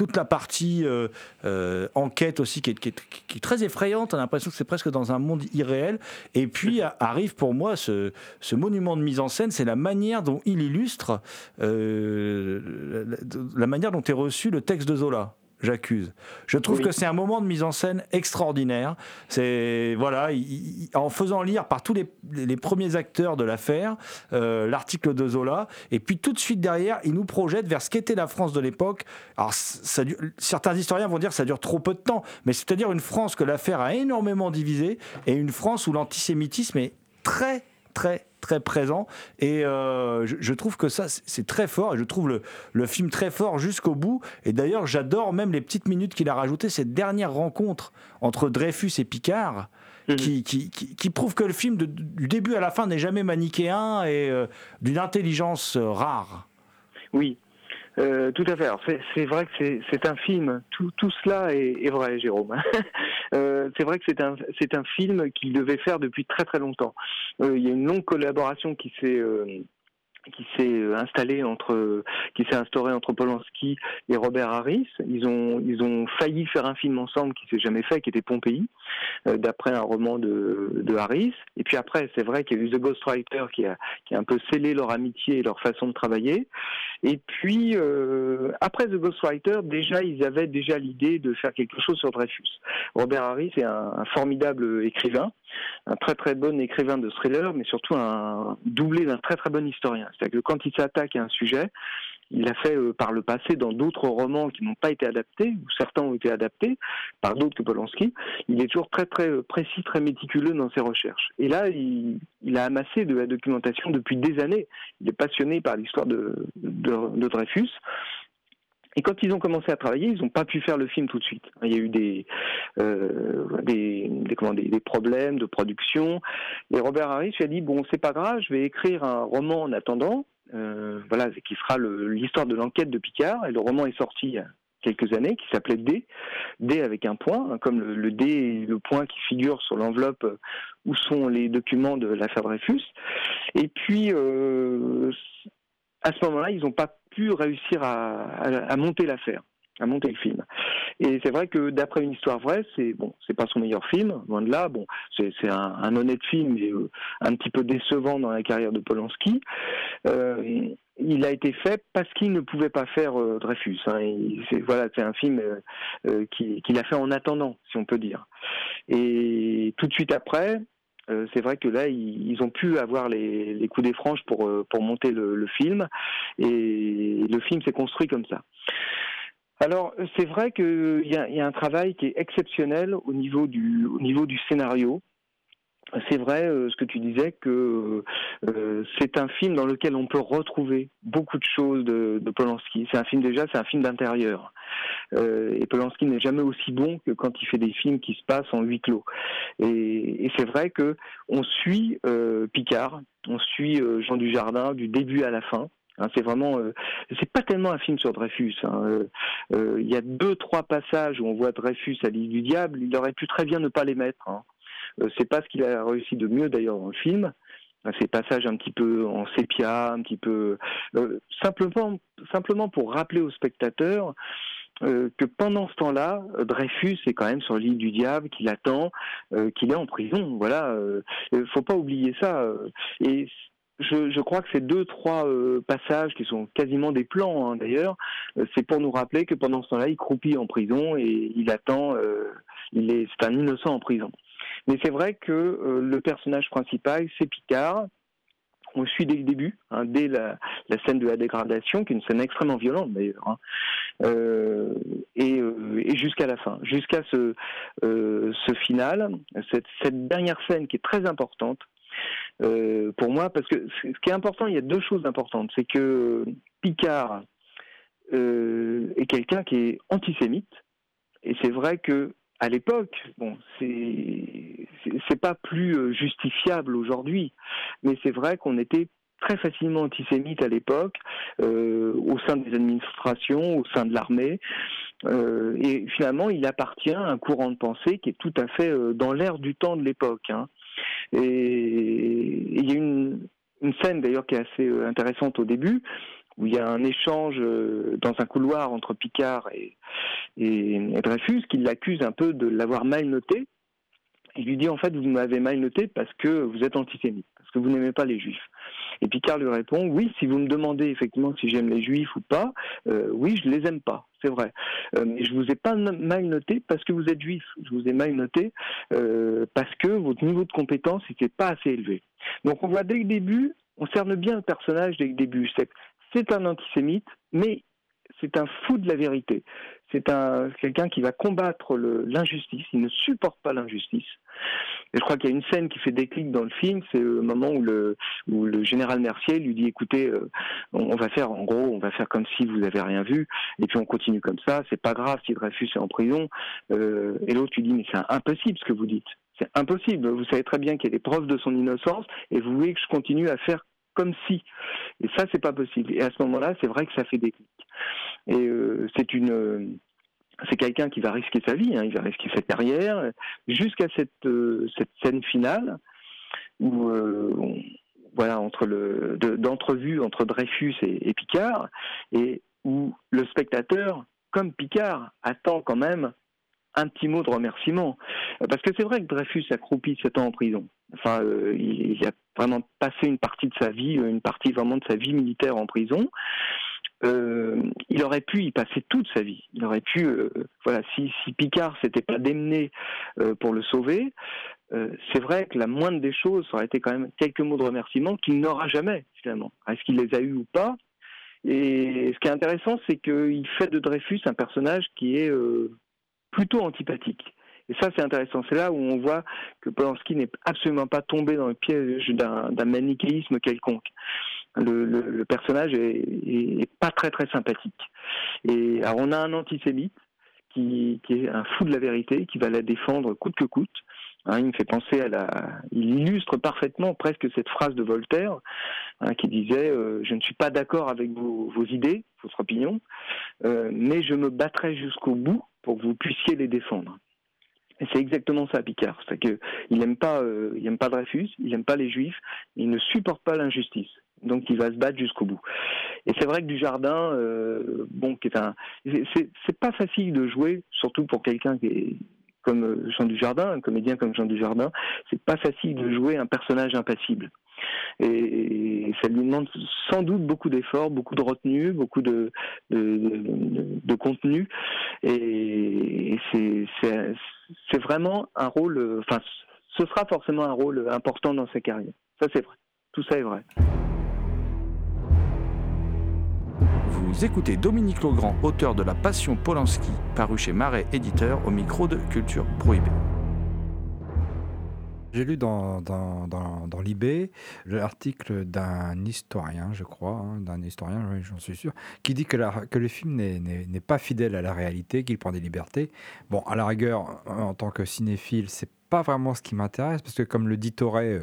toute la partie euh, euh, enquête aussi qui est, très effrayante. On a l'impression que c'est presque dans un monde irréel. Et puis arrive pour moi ce, monument de mise en scène, c'est la manière dont il illustre, euh, la, manière dont est reçu le texte de Zola j'accuse. Je trouve que c'est un moment de mise en scène extraordinaire. C'est voilà, en faisant lire par tous les, premiers acteurs de l'affaire euh, l'article de Zola, et puis tout de suite derrière, il nous projette vers ce qu'était la France de l'époque. Alors, ça, certains historiens vont dire que ça dure trop peu de temps, mais c'est-à-dire une France que l'affaire a énormément divisée et une France où l'antisémitisme est très très très présent et euh, je, trouve que ça c'est très fort et je trouve le, le film très fort jusqu'au bout et d'ailleurs j'adore même les petites minutes qu'il a rajoutées cette dernière rencontre entre Dreyfus et Picard mhm. qui, qui, qui, prouve que le film du début à la fin n'est jamais manichéen et euh, d'une intelligence euh, rare. Oui, euh, tout à fait. C'est vrai que c'est un film. Tout, tout cela est, est, vrai, Jérôme. <laughs> euh, c'est vrai que c'est un, un film qu'il devait faire depuis très très longtemps. Euh, il y a une longue collaboration qui s'est euh, qui s'est euh, installé entre, qui s'est instauré entre Polanski et Robert Harris. Ils ont, ils ont failli faire un film ensemble qui s'est jamais fait, qui était Pompéi, euh, d'après un roman de, Harris. Et puis après, c'est vrai qu'il y a eu The Ghostwriter qui a, qui a un peu scellé leur amitié et leur façon de travailler. Et puis euh, après The Ghostwriter, déjà ils avaient déjà l'idée de faire quelque chose sur Dreyfus. Robert Harris est un formidable écrivain un très très bon écrivain de thriller, mais surtout un doublé d'un très très bon historien. C'est-à-dire que quand il s'attaque à un sujet, il a fait euh, par le passé dans d'autres romans qui n'ont pas été adaptés, ou certains ont été adaptés par d'autres que Polanski. Il est toujours très très euh, précis, très méticuleux dans ses recherches. Et là, il, a amassé de la documentation depuis des années. Il est passionné par l'histoire de, de Dreyfus. Et quand ils ont commencé à travailler, ils n'ont pas pu faire le film tout de suite. Il y a eu des, euh, des, comment, des, problèmes de production. Et Robert Harris lui a dit bon, c'est pas grave, je vais écrire un roman en attendant, euh, voilà, qui sera l'histoire de l'enquête de Picard. Et le roman est sorti il y a quelques années, qui s'appelait D, D avec un point, hein, comme le, le, D le point qui figure sur l'enveloppe où sont les documents de l'affaire Dreyfus. Et puis, euh, à ce moment-là, ils n'ont pas réussir à, monter l'affaire à monter le film. Et c'est vrai que d'après une histoire vraie, c'est bon, c'est pas son meilleur film, loin de là. Bon, c'est un, honnête film, mais euh, un petit peu décevant dans la carrière de Polanski. Euh, il a été fait parce qu'il ne pouvait pas faire euh, Dreyfus. Hein. C'est voilà, c'est un film qu'il a fait en attendant, si on peut dire. Et tout de suite après, euh, c'est vrai que là, ils, ont pu avoir les, coups des franges pour, euh, pour monter le, film, et le film s'est construit comme ça. Alors, c'est vrai qu'il y, a un travail qui est exceptionnel au niveau du, au niveau du scénario c'est vrai euh, ce que tu disais que c'est un film dans lequel on peut retrouver beaucoup de choses de, Polanski. C'est un film déjà, c'est un film d'intérieur. Euh, et Polanski n'est jamais aussi bon que quand il fait des films qui se passent en huis clos. Et, c'est vrai que on suit Picard, on suit Jean Dujardin du début à la fin. Hein, c'est vraiment, euh, c'est pas tellement un film sur Dreyfus. hein. Euh, euh, Il y a deux, trois passages où on voit Dreyfus à l'île du diable. Il aurait pu très bien ne pas les mettre. Hein. Euh, c'est pas ce qu'il a réussi de mieux d'ailleurs dans le film. Ces passages un petit peu en sépia, un petit peu euh, simplement, simplement pour rappeler aux spectateurs euh, que pendant ce temps-là, Dreyfus est quand même sur l'île du diable, qu'il attend, euh, qu'il est en prison. Voilà, faut pas oublier ça. Et je, crois que ces deux, trois passages qui sont quasiment des plans hein, d'ailleurs, c'est pour nous rappeler que pendant ce temps-là, il croupit en prison et il attend. il est, c'est un innocent en prison. Mais c'est vrai que euh, le personnage principal, c'est Picard. On suit dès le début, hein, dès la, scène de la dégradation, qui est une scène extrêmement violente d'ailleurs, hein. Euh, et, euh, et jusqu'à la fin, jusqu'à ce, final, cette, dernière scène qui est très importante pour moi, parce que ce qui est important, il y a deux choses importantes, c'est que Picard est quelqu'un qui est antisémite, et c'est vrai que à l'époque, bon, c'est pas plus euh, justifiable aujourd'hui, mais c'est vrai qu'on était très facilement antisémite à l'époque, euh, au sein des administrations, au sein de l'armée, euh, et finalement, il appartient à un courant de pensée qui est tout à fait dans l'air du temps de l'époque. hein. Et il y a une, une scène d'ailleurs qui est assez intéressante au début, où il y a un échange euh, dans un couloir entre Picard et, et, Dreyfus, qui l'accuse un peu de l'avoir mal noté. Il lui dit en fait, vous m'avez mal noté parce que vous êtes antisémite, parce que vous n'aimez pas les juifs. Et Picard lui répond, oui, si vous me demandez effectivement si j'aime les juifs ou pas, euh, oui, je les aime pas, c'est vrai. Euh, mais je vous ai pas mal noté parce que vous êtes juif. Je vous ai mal noté euh, parce que votre niveau de compétence n'était pas assez élevé. Donc on voit dès le début, on cerne bien le personnage dès le début. C'est un antisémite, mais c'est un fou de la vérité. C'est un quelqu'un qui va combattre l'injustice. Il ne supporte pas l'injustice. Et je crois qu'il y a une scène qui fait déclic dans le film, c'est le moment où le, général Mercier lui dit écoutez, euh, on, on va faire en gros, on va faire comme si vous avez rien vu, et puis on continue comme ça. C'est pas grave si Dreyfus est en prison. Euh, et l'autre lui dit mais c'est impossible ce que vous dites. C'est impossible. Vous savez très bien qu'il y a des preuves de son innocence, et vous voulez que je continue à faire comme si. Et ça, c'est pas possible. Et à ce moment-là, c'est vrai que ça fait déclic. Et euh, c'est une euh, c'est quelqu'un qui va risquer sa vie, hein, il va risquer sa carrière, jusqu'à cette, euh, cette scène finale où, voilà, entre le de- d'entrevue entre Dreyfus et, Picard, et où le spectateur, comme Picard, attend quand même un petit mot de remerciement, parce que c'est vrai que Dreyfus a croupi sept ans en prison. Enfin, il, il a vraiment passé une partie de sa vie, une partie vraiment de sa vie militaire en prison euh, il aurait pu y passer toute sa vie. Il aurait pu, euh, voilà, si, si Picard s'était pas démené euh, pour le sauver, euh, c'est vrai que la moindre des choses aurait été quand même quelques mots de remerciement qu'il n'aura jamais finalement. Est-ce qu'il les a eus ou pas? Et ce qui est intéressant, c'est qu'il fait de Dreyfus un personnage qui est euh, plutôt antipathique. Et ça, c'est intéressant. C'est là où on voit que Polanski n'est absolument pas tombé dans le piège d'un manichéisme quelconque le, personnage est, pas très très sympathique. Et alors on a un antisémite qui, est un fou de la vérité, qui va la défendre coûte que coûte. Hein, il me fait penser à la, il illustre parfaitement presque cette phrase de Voltaire hein, qui disait euh, je ne suis pas d'accord avec vos, vos idées, votre opinion, euh, mais je me battrai jusqu'au bout pour que vous puissiez les défendre. Et c'est exactement ça, Picard. C'est que il aime pas, euh, il aime pas Dreyfus, il aime pas les Juifs, il ne supporte pas l'injustice. Donc il va se battre jusqu'au bout. Et c'est vrai que du jardin, euh, bon, qui est un, c'est- pas facile de jouer, surtout pour quelqu'un qui est comme euh, Jean Dujardin, un comédien comme Jean Dujardin, c'est pas facile de jouer un personnage impassible. Et ça lui demande sans doute beaucoup d'efforts, beaucoup de retenue, beaucoup de, contenu. Et c'est- vraiment un rôle, enfin, ce sera forcément un rôle important dans sa carrière. Ça, c'est vrai. Tout ça est vrai. Vous écoutez Dominique Legrand, auteur de La Passion Polanski, paru chez Marais Éditeur au micro de Culture Prohibée. J'ai lu dans, dans, dans, dans l'IB l'article d'un historien, je crois, hein, d'un historien, j'en suis sûr, qui dit que, que le film n'est pas fidèle à la réalité, qu'il prend des libertés. Bon, à la rigueur, en tant que cinéphile, c'est pas vraiment ce qui m'intéresse, parce que comme le dit Toré,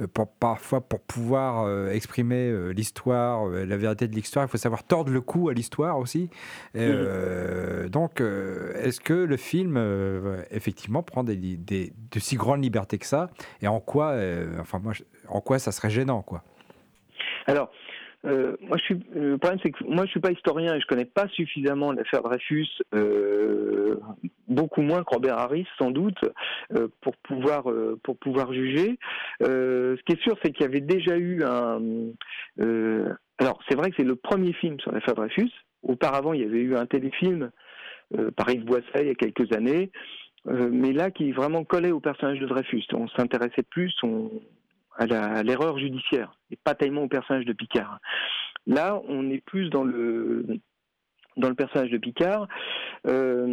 euh, pour, parfois pour pouvoir euh, exprimer euh, l'histoire, la vérité de l'histoire, il faut savoir tordre le cou à l'histoire aussi. Donc, est-ce que le film, effectivement, prend des, des, de si grandes libertés que ça? Et en quoi, enfin, moi, en quoi ça serait gênant, quoi? Alors, euh, moi, suis, le problème, c'est que moi, je suis pas historien et je connais pas suffisamment l'affaire Dreyfus, euh, beaucoup moins que Robert Harris, sans doute, euh, pour pouvoir euh, pour pouvoir juger. Euh, ce qui est sûr, c'est qu'il y avait déjà eu un. alors, c'est vrai que c'est le premier film sur l'affaire Dreyfus. Auparavant, il y avait eu un téléfilm par Yves Boisset il y a quelques années. mais là, qui vraiment collait au personnage de Dreyfus. On s'intéressait plus, on, à l'erreur judiciaire et pas tellement au personnage de Picard. Là, on est plus dans le personnage de Picard. Euh,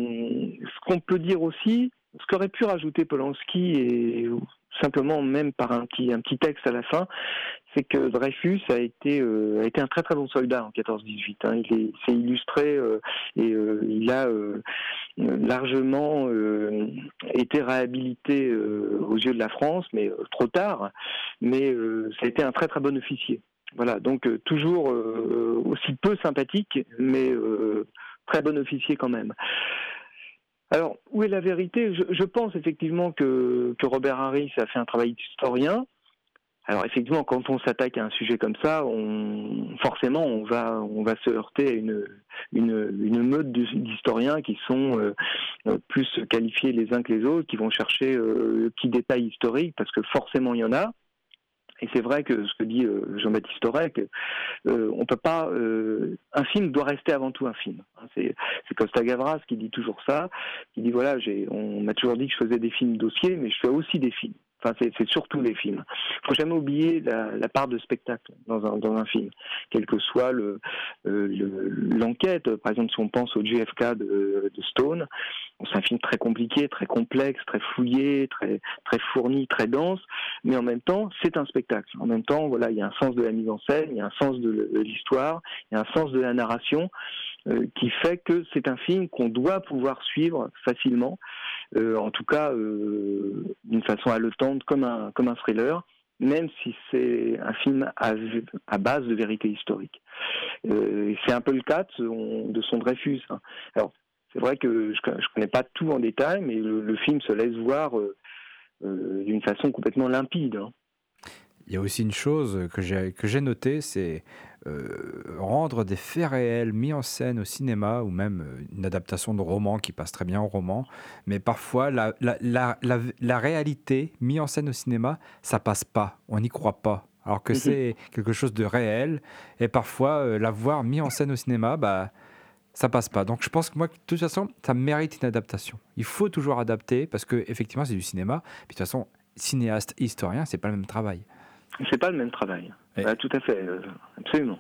ce qu'on peut dire aussi, ce qu'aurait pu rajouter Polanski et simplement même par un petit texte à la fin, c'est que Dreyfus a été euh, un très très bon soldat en 14-18. Hein. Il s'est illustré euh, et euh, il a largement été réhabilité aux yeux de la France, mais trop tard. Mais ça a été un très très bon officier. Voilà, donc toujours aussi peu sympathique, mais très bon officier quand même. Alors, où est la vérité? Je, pense effectivement que, que, Robert Harris a fait un travail d'historien. Alors effectivement, quand on s'attaque à un sujet comme ça, on, forcément, on va, on va se heurter à une, une, une meute d'historiens qui sont euh, plus qualifiés les uns que les autres, qui vont chercher euh, le petit détail historique, parce que forcément il y en a. Et c'est vrai que ce que dit euh, Jean-Baptiste Aurec, euh, on peut pas. Euh, un film doit rester avant tout un film. Hein, c'est, Costa Gavras qui dit toujours ça. Qui dit voilà, on m'a toujours dit que je faisais des films dossiers, mais je fais aussi des films. Enfin, c'est surtout les films. Il faut jamais oublier la, part de spectacle dans un, dans un film, quel que soit euh, l'enquête. Par exemple, si on pense au JFK de, Stone, c'est un film très compliqué, très complexe, très fouillé, très très fourni, très dense, mais en même temps, c'est un spectacle. En même temps, voilà, il y a un sens de la mise en scène, il y a un sens de l'histoire, il y a un sens de la narration. Euh, qui fait que c'est un film qu'on doit pouvoir suivre facilement, en tout cas euh, d'une façon haletante comme un, comme un thriller, même si c'est un film à, base de vérité historique. c'est un peu le cas de son, Dreyfus. Hein. Alors, c'est vrai que je ne connais pas tout en détail, mais le, film se laisse voir d'une façon complètement limpide. Hein. Il y a aussi une chose que j'ai notée, c'est euh, rendre des faits réels mis en scène au cinéma, ou même euh, une adaptation de roman qui passe très bien au roman, mais parfois la, la, la, réalité mise en scène au cinéma, ça passe pas, on n'y croit pas. Alors que mhm. c'est quelque chose de réel, et parfois euh, la voir mis en scène au cinéma, bah, ça passe pas. Donc je pense que moi, de toute façon, ça mérite une adaptation. Il faut toujours adapter, parce que effectivement c'est du cinéma, puis de toute façon, cinéaste, historien, c'est pas le même travail. C'est pas le même travail. Tout à fait, euh, absolument.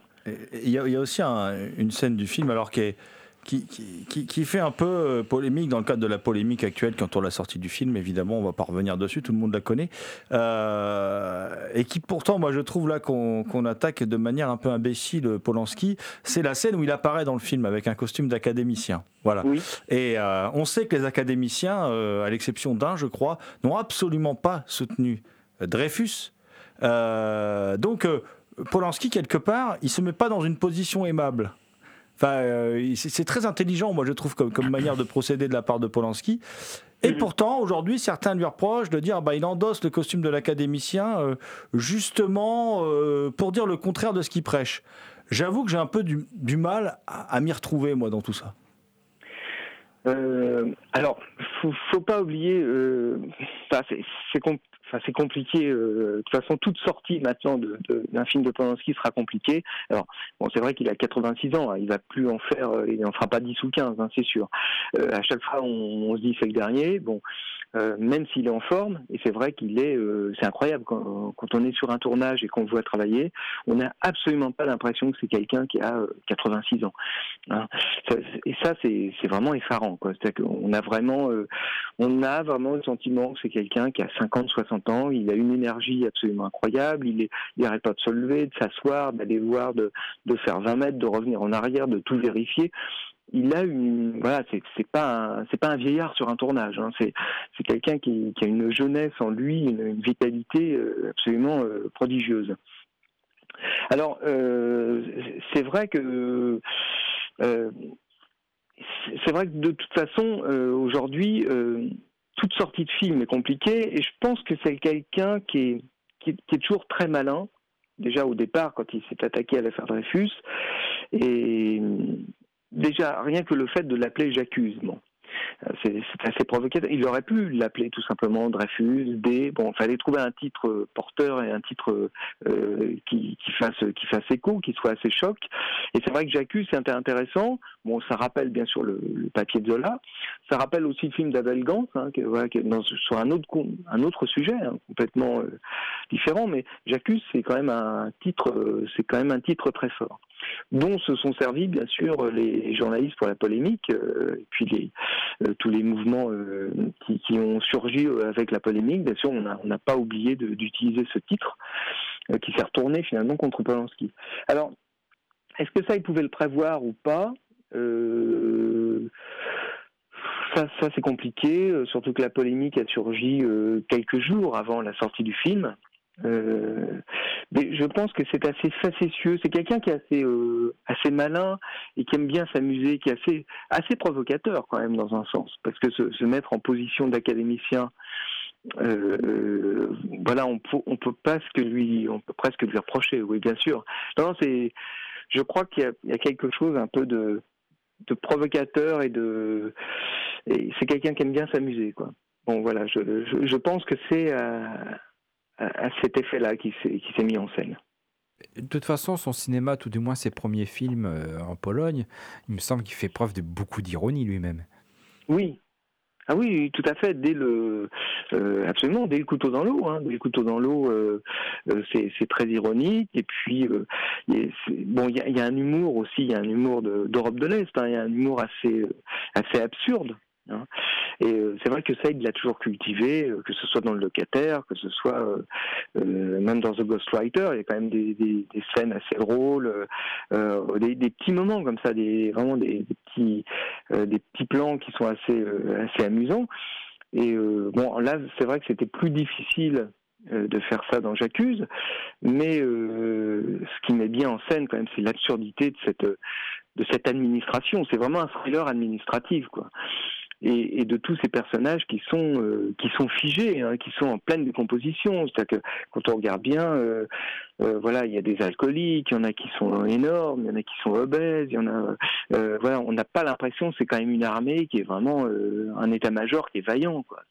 Il y, a aussi une scène du film alors qui, est, qui, qui, qui, fait un peu euh, polémique dans le cadre de la polémique actuelle quant à la sortie du film. Évidemment, on va pas revenir dessus, tout le monde la connaît. Euh, et qui pourtant, moi je trouve là qu'on attaque de manière un peu imbécile Polanski. C'est la scène où il apparaît dans le film avec un costume d'académicien. Voilà. Et on sait que les académiciens, à l'exception d'un, je crois, n'ont absolument pas soutenu Dreyfus donc, euh, Polanski, quelque part, il se met pas dans une position aimable. Enfin, euh, c'est très intelligent, moi, je trouve, comme, comme, manière de procéder de la part de Polanski. Et pourtant, aujourd'hui, certains lui reprochent de dire bah, il endosse le costume de l'académicien justement pour dire le contraire de ce qu'il prêche. J'avoue que j'ai un peu du, mal à, m'y retrouver, moi, dans tout ça. alors, faut, faut pas oublier, c'est Enfin, c'est compliqué. Euh, de toute façon, toute sortie maintenant d'un de, film de Polanski sera compliquée. Alors, bon, c'est vrai qu'il a 86 ans. Hein, il va plus en faire. Euh, il n'en fera pas 10 ou 15, hein, c'est sûr. Euh, à chaque fois, on, on se dit c'est le dernier. Bon, euh, même s'il est en forme, et c'est vrai qu'il est, euh, c'est incroyable quand, on est sur un tournage et qu'on voit travailler, on n'a absolument pas l'impression que c'est quelqu'un qui a 86 euh, ans. Hein. et ça, c'est vraiment effarant. C'est-à-dire qu'on a vraiment, on a vraiment le sentiment que c'est quelqu'un qui a 50, 60 ans, il a une énergie absolument incroyable, il n'arrête pas de se lever, de s'asseoir, d'aller voir, de, de faire 20 mètres, de revenir en arrière, de tout vérifier il a une voilà c'est c'est pas c'est pas un vieillard sur un tournage hein. c'est c'est quelqu'un qui, a une jeunesse en lui une, vitalité euh, absolument euh, prodigieuse alors euh, c'est vrai que c'est- vrai que de toute façon aujourd'hui toute sortie de film est compliquée et je pense que c'est quelqu'un qui est, qui qui est toujours très malin déjà au départ quand il s'est attaqué à l'affaire Dreyfus et déjà rien que le fait de l'appeler J'accuse, bon, c'est c'est assez provocateur. Il aurait pu l'appeler tout simplement Dreyfus, D. Bon, il fallait trouver un titre euh, porteur et un titre euh, qui, fasse qui fasse écho, qui soit assez choc. Et c'est vrai que J'accuse, c'est intéressant. Bon, ça rappelle bien sûr le, papier de Zola. Ça rappelle aussi le film d'Abel hein, qui est sur un autre sujet hein, complètement euh, différent. Mais J'accuse, c'est quand même un titre, euh, c'est quand même un titre très fort dont se sont servis bien sûr les journalistes pour la polémique, euh, puis les, euh, tous les mouvements euh, qui, ont surgi euh, avec la polémique. Bien sûr, on n'a pas oublié d'utiliser ce titre euh, qui s'est retourné finalement contre Polanski. Alors, est-ce que ça, ils pouvaient le prévoir ou pas? Euh, ça, c'est compliqué, euh, surtout que la polémique a surgi euh, quelques jours avant la sortie du film. Euh, mais je pense que c'est assez facétieux. C'est quelqu'un qui est assez, euh, assez malin et qui aime bien s'amuser, qui est assez, assez provocateur quand même dans un sens, parce que se, se mettre en position d'académicien, euh, euh, voilà, on peut, on peut pas ce que lui, on peut presque lui reprocher. Oui, bien sûr. Non, c'est, je crois qu'il y y a quelque chose un peu de, de provocateur et de, et c'est quelqu'un qui aime bien s'amuser, quoi. Bon, voilà, je, je, je pense que c'est à, cet effet-là qui s'est mis en scène. De toute façon, son cinéma, tout du moins ses premiers films euh, en Pologne, il me semble qu'il fait preuve de beaucoup d'ironie lui-même. Oui. Ah oui, tout à fait. Dès le, euh, absolument, dès le couteau dans l'eau. Hein, dès le couteau dans l'eau, euh, c'est très ironique. Et puis, il y a- c'est- bon, il y a, il y a un humour aussi. Il y a un humour de- d'Europe de, l'Est. hein, Il y a un humour assez, assez absurde. Hein. Et euh, c'est vrai que ça, il l'a toujours cultivé, euh, que ce soit dans le locataire, que ce soit euh, même dans The Ghostwriter. Il y a quand même des, scènes assez drôles, des, petits moments comme ça, des vraiment des, petits des petits plans qui sont assez assez amusants. Et bon, là, c'est vrai que c'était plus difficile de faire ça dans J'accuse, mais ce qui met bien en scène quand même, c'est l'absurdité de cette de cette administration. C'est vraiment un thriller administratif, quoi. Et, de tous ces personnages qui sont euh, qui sont figés, hein, qui sont en pleine décomposition. C'est-à-dire que quand on regarde bien, euh, euh, voilà, il y a des alcooliques, il y en a qui sont énormes, il y en a qui sont obèses, il y en a, voilà, on n'a pas l'impression, c'est quand même une armée qui est vraiment un état-major qui est vaillant, quoi.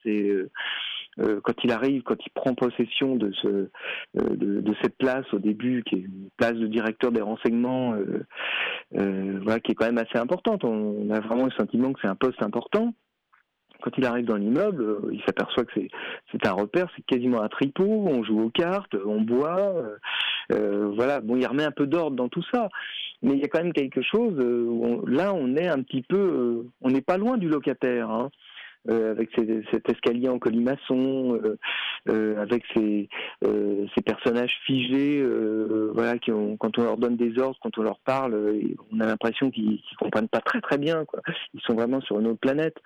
Euh, quand il arrive, quand il prend possession de ce euh, de, cette place au début, qui est une place de directeur des renseignements, euh, voilà, qui est quand même assez importante. On a vraiment le sentiment que c'est un poste important. Quand il arrive dans l'immeuble, il s'aperçoit que c'est un repère, c'est quasiment un tripot. On joue aux cartes, on boit, voilà. Bon, il remet un peu d'ordre dans tout ça, mais il y a quand même quelque chose. où on- là, on est un petit peu, on n'est pas loin du locataire. Hein. Euh, avec cet escalier en colimaçon, euh, euh, avec ces, personnages figés, voilà, quand on leur donne des ordres, quand on leur parle, on a l'impression qu'ils qu'ils comprennent pas très très bien. Ils sont vraiment sur une autre planète.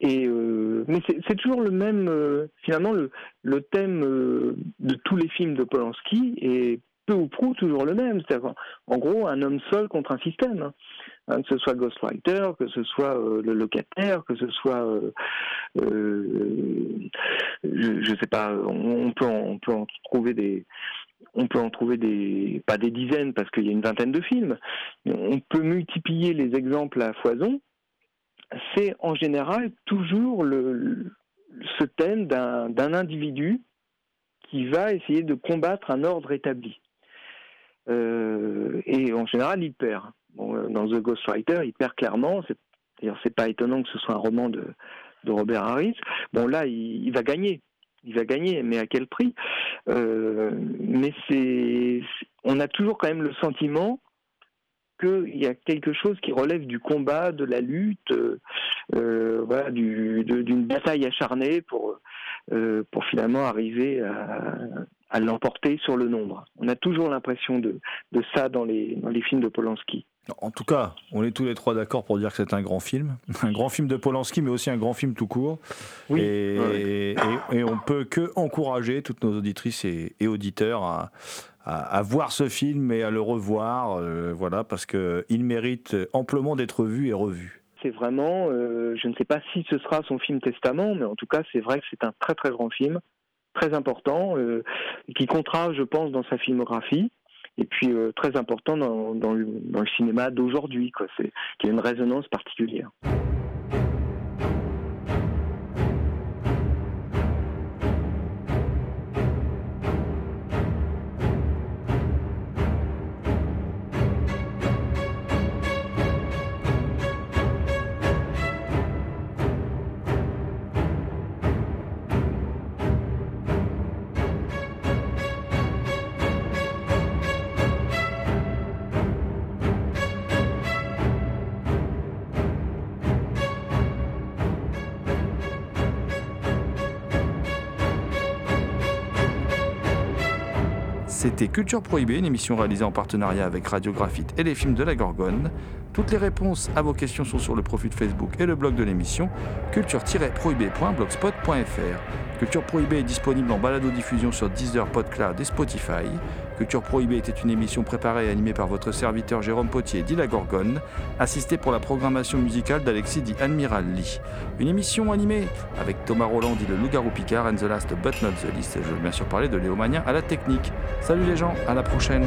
Et mais c'est toujours le même, finalement, le, thème de tous les films de Polanski est peu ou prou toujours le même. C'est-à-dire, en gros, un homme seul contre un système. hein. Hein, que ce soit Ghostwriter, que ce soit euh, le locataire, que ce soit, euh, euh, je, je sais pas, on, peut en, on peut en trouver des, on peut en trouver des, pas des dizaines parce qu'il y a une vingtaine de films. On peut multiplier les exemples à foison. C'est en général toujours le, ce thème d'un individu qui va essayer de combattre un ordre établi. Euh, et en général, il perd. Euh, dans The Ghostwriter, il perd clairement. C'est- D'ailleurs, c'est pas étonnant que ce soit un roman de, Robert Harris. Bon, là, il, va gagner. Il va gagner, mais à quel prix? Euh, Mais c'est, on a toujours quand même le sentiment qu'il y a quelque chose qui relève du combat, de la lutte, voilà, d'une bataille acharnée pour, pour finalement arriver à, à l'emporter sur le nombre. On a toujours l'impression de, de ça dans les, dans les films de Polanski. En tout cas, on est tous les trois d'accord pour dire que c'est un grand film. <laughs> Un grand film de Polanski, mais aussi un grand film tout court. Oui. Et, et, et on peut que encourager toutes nos auditrices et, et auditeurs à, à, à voir ce film et à le revoir, euh, voilà, parce qu'il mérite amplement d'être vu et revu. C'est vraiment, euh, je ne sais pas si ce sera son film testament, mais en tout cas, c'est vrai que c'est un très très grand film, très important, euh, qui comptera, je pense, dans sa filmographie. Et puis euh, très important dans, le, cinéma d'aujourd'hui, qui a une résonance particulière. C'était Culture Prohibée, une émission réalisée en partenariat avec Radiographite et les films de la Gorgone. Toutes les réponses à vos questions sont sur le profil Facebook et le blog de l'émission culture-prohibée.blogspot.fr. Culture Prohibée est disponible en balado-diffusion sur Deezer, PodCloud et Spotify. Culture Prohibée était une émission préparée et animée par votre serviteur Jérôme Potier dit la Gorgone, assisté pour la programmation musicale d'Alexis dit Admiral Lee. Une émission animée avec Thomas Roland dit le Loup-garou Picard and the Last but not the least. Je veux bien sûr parler de Léo Magnin à la technique. Salut les gens, à la prochaine.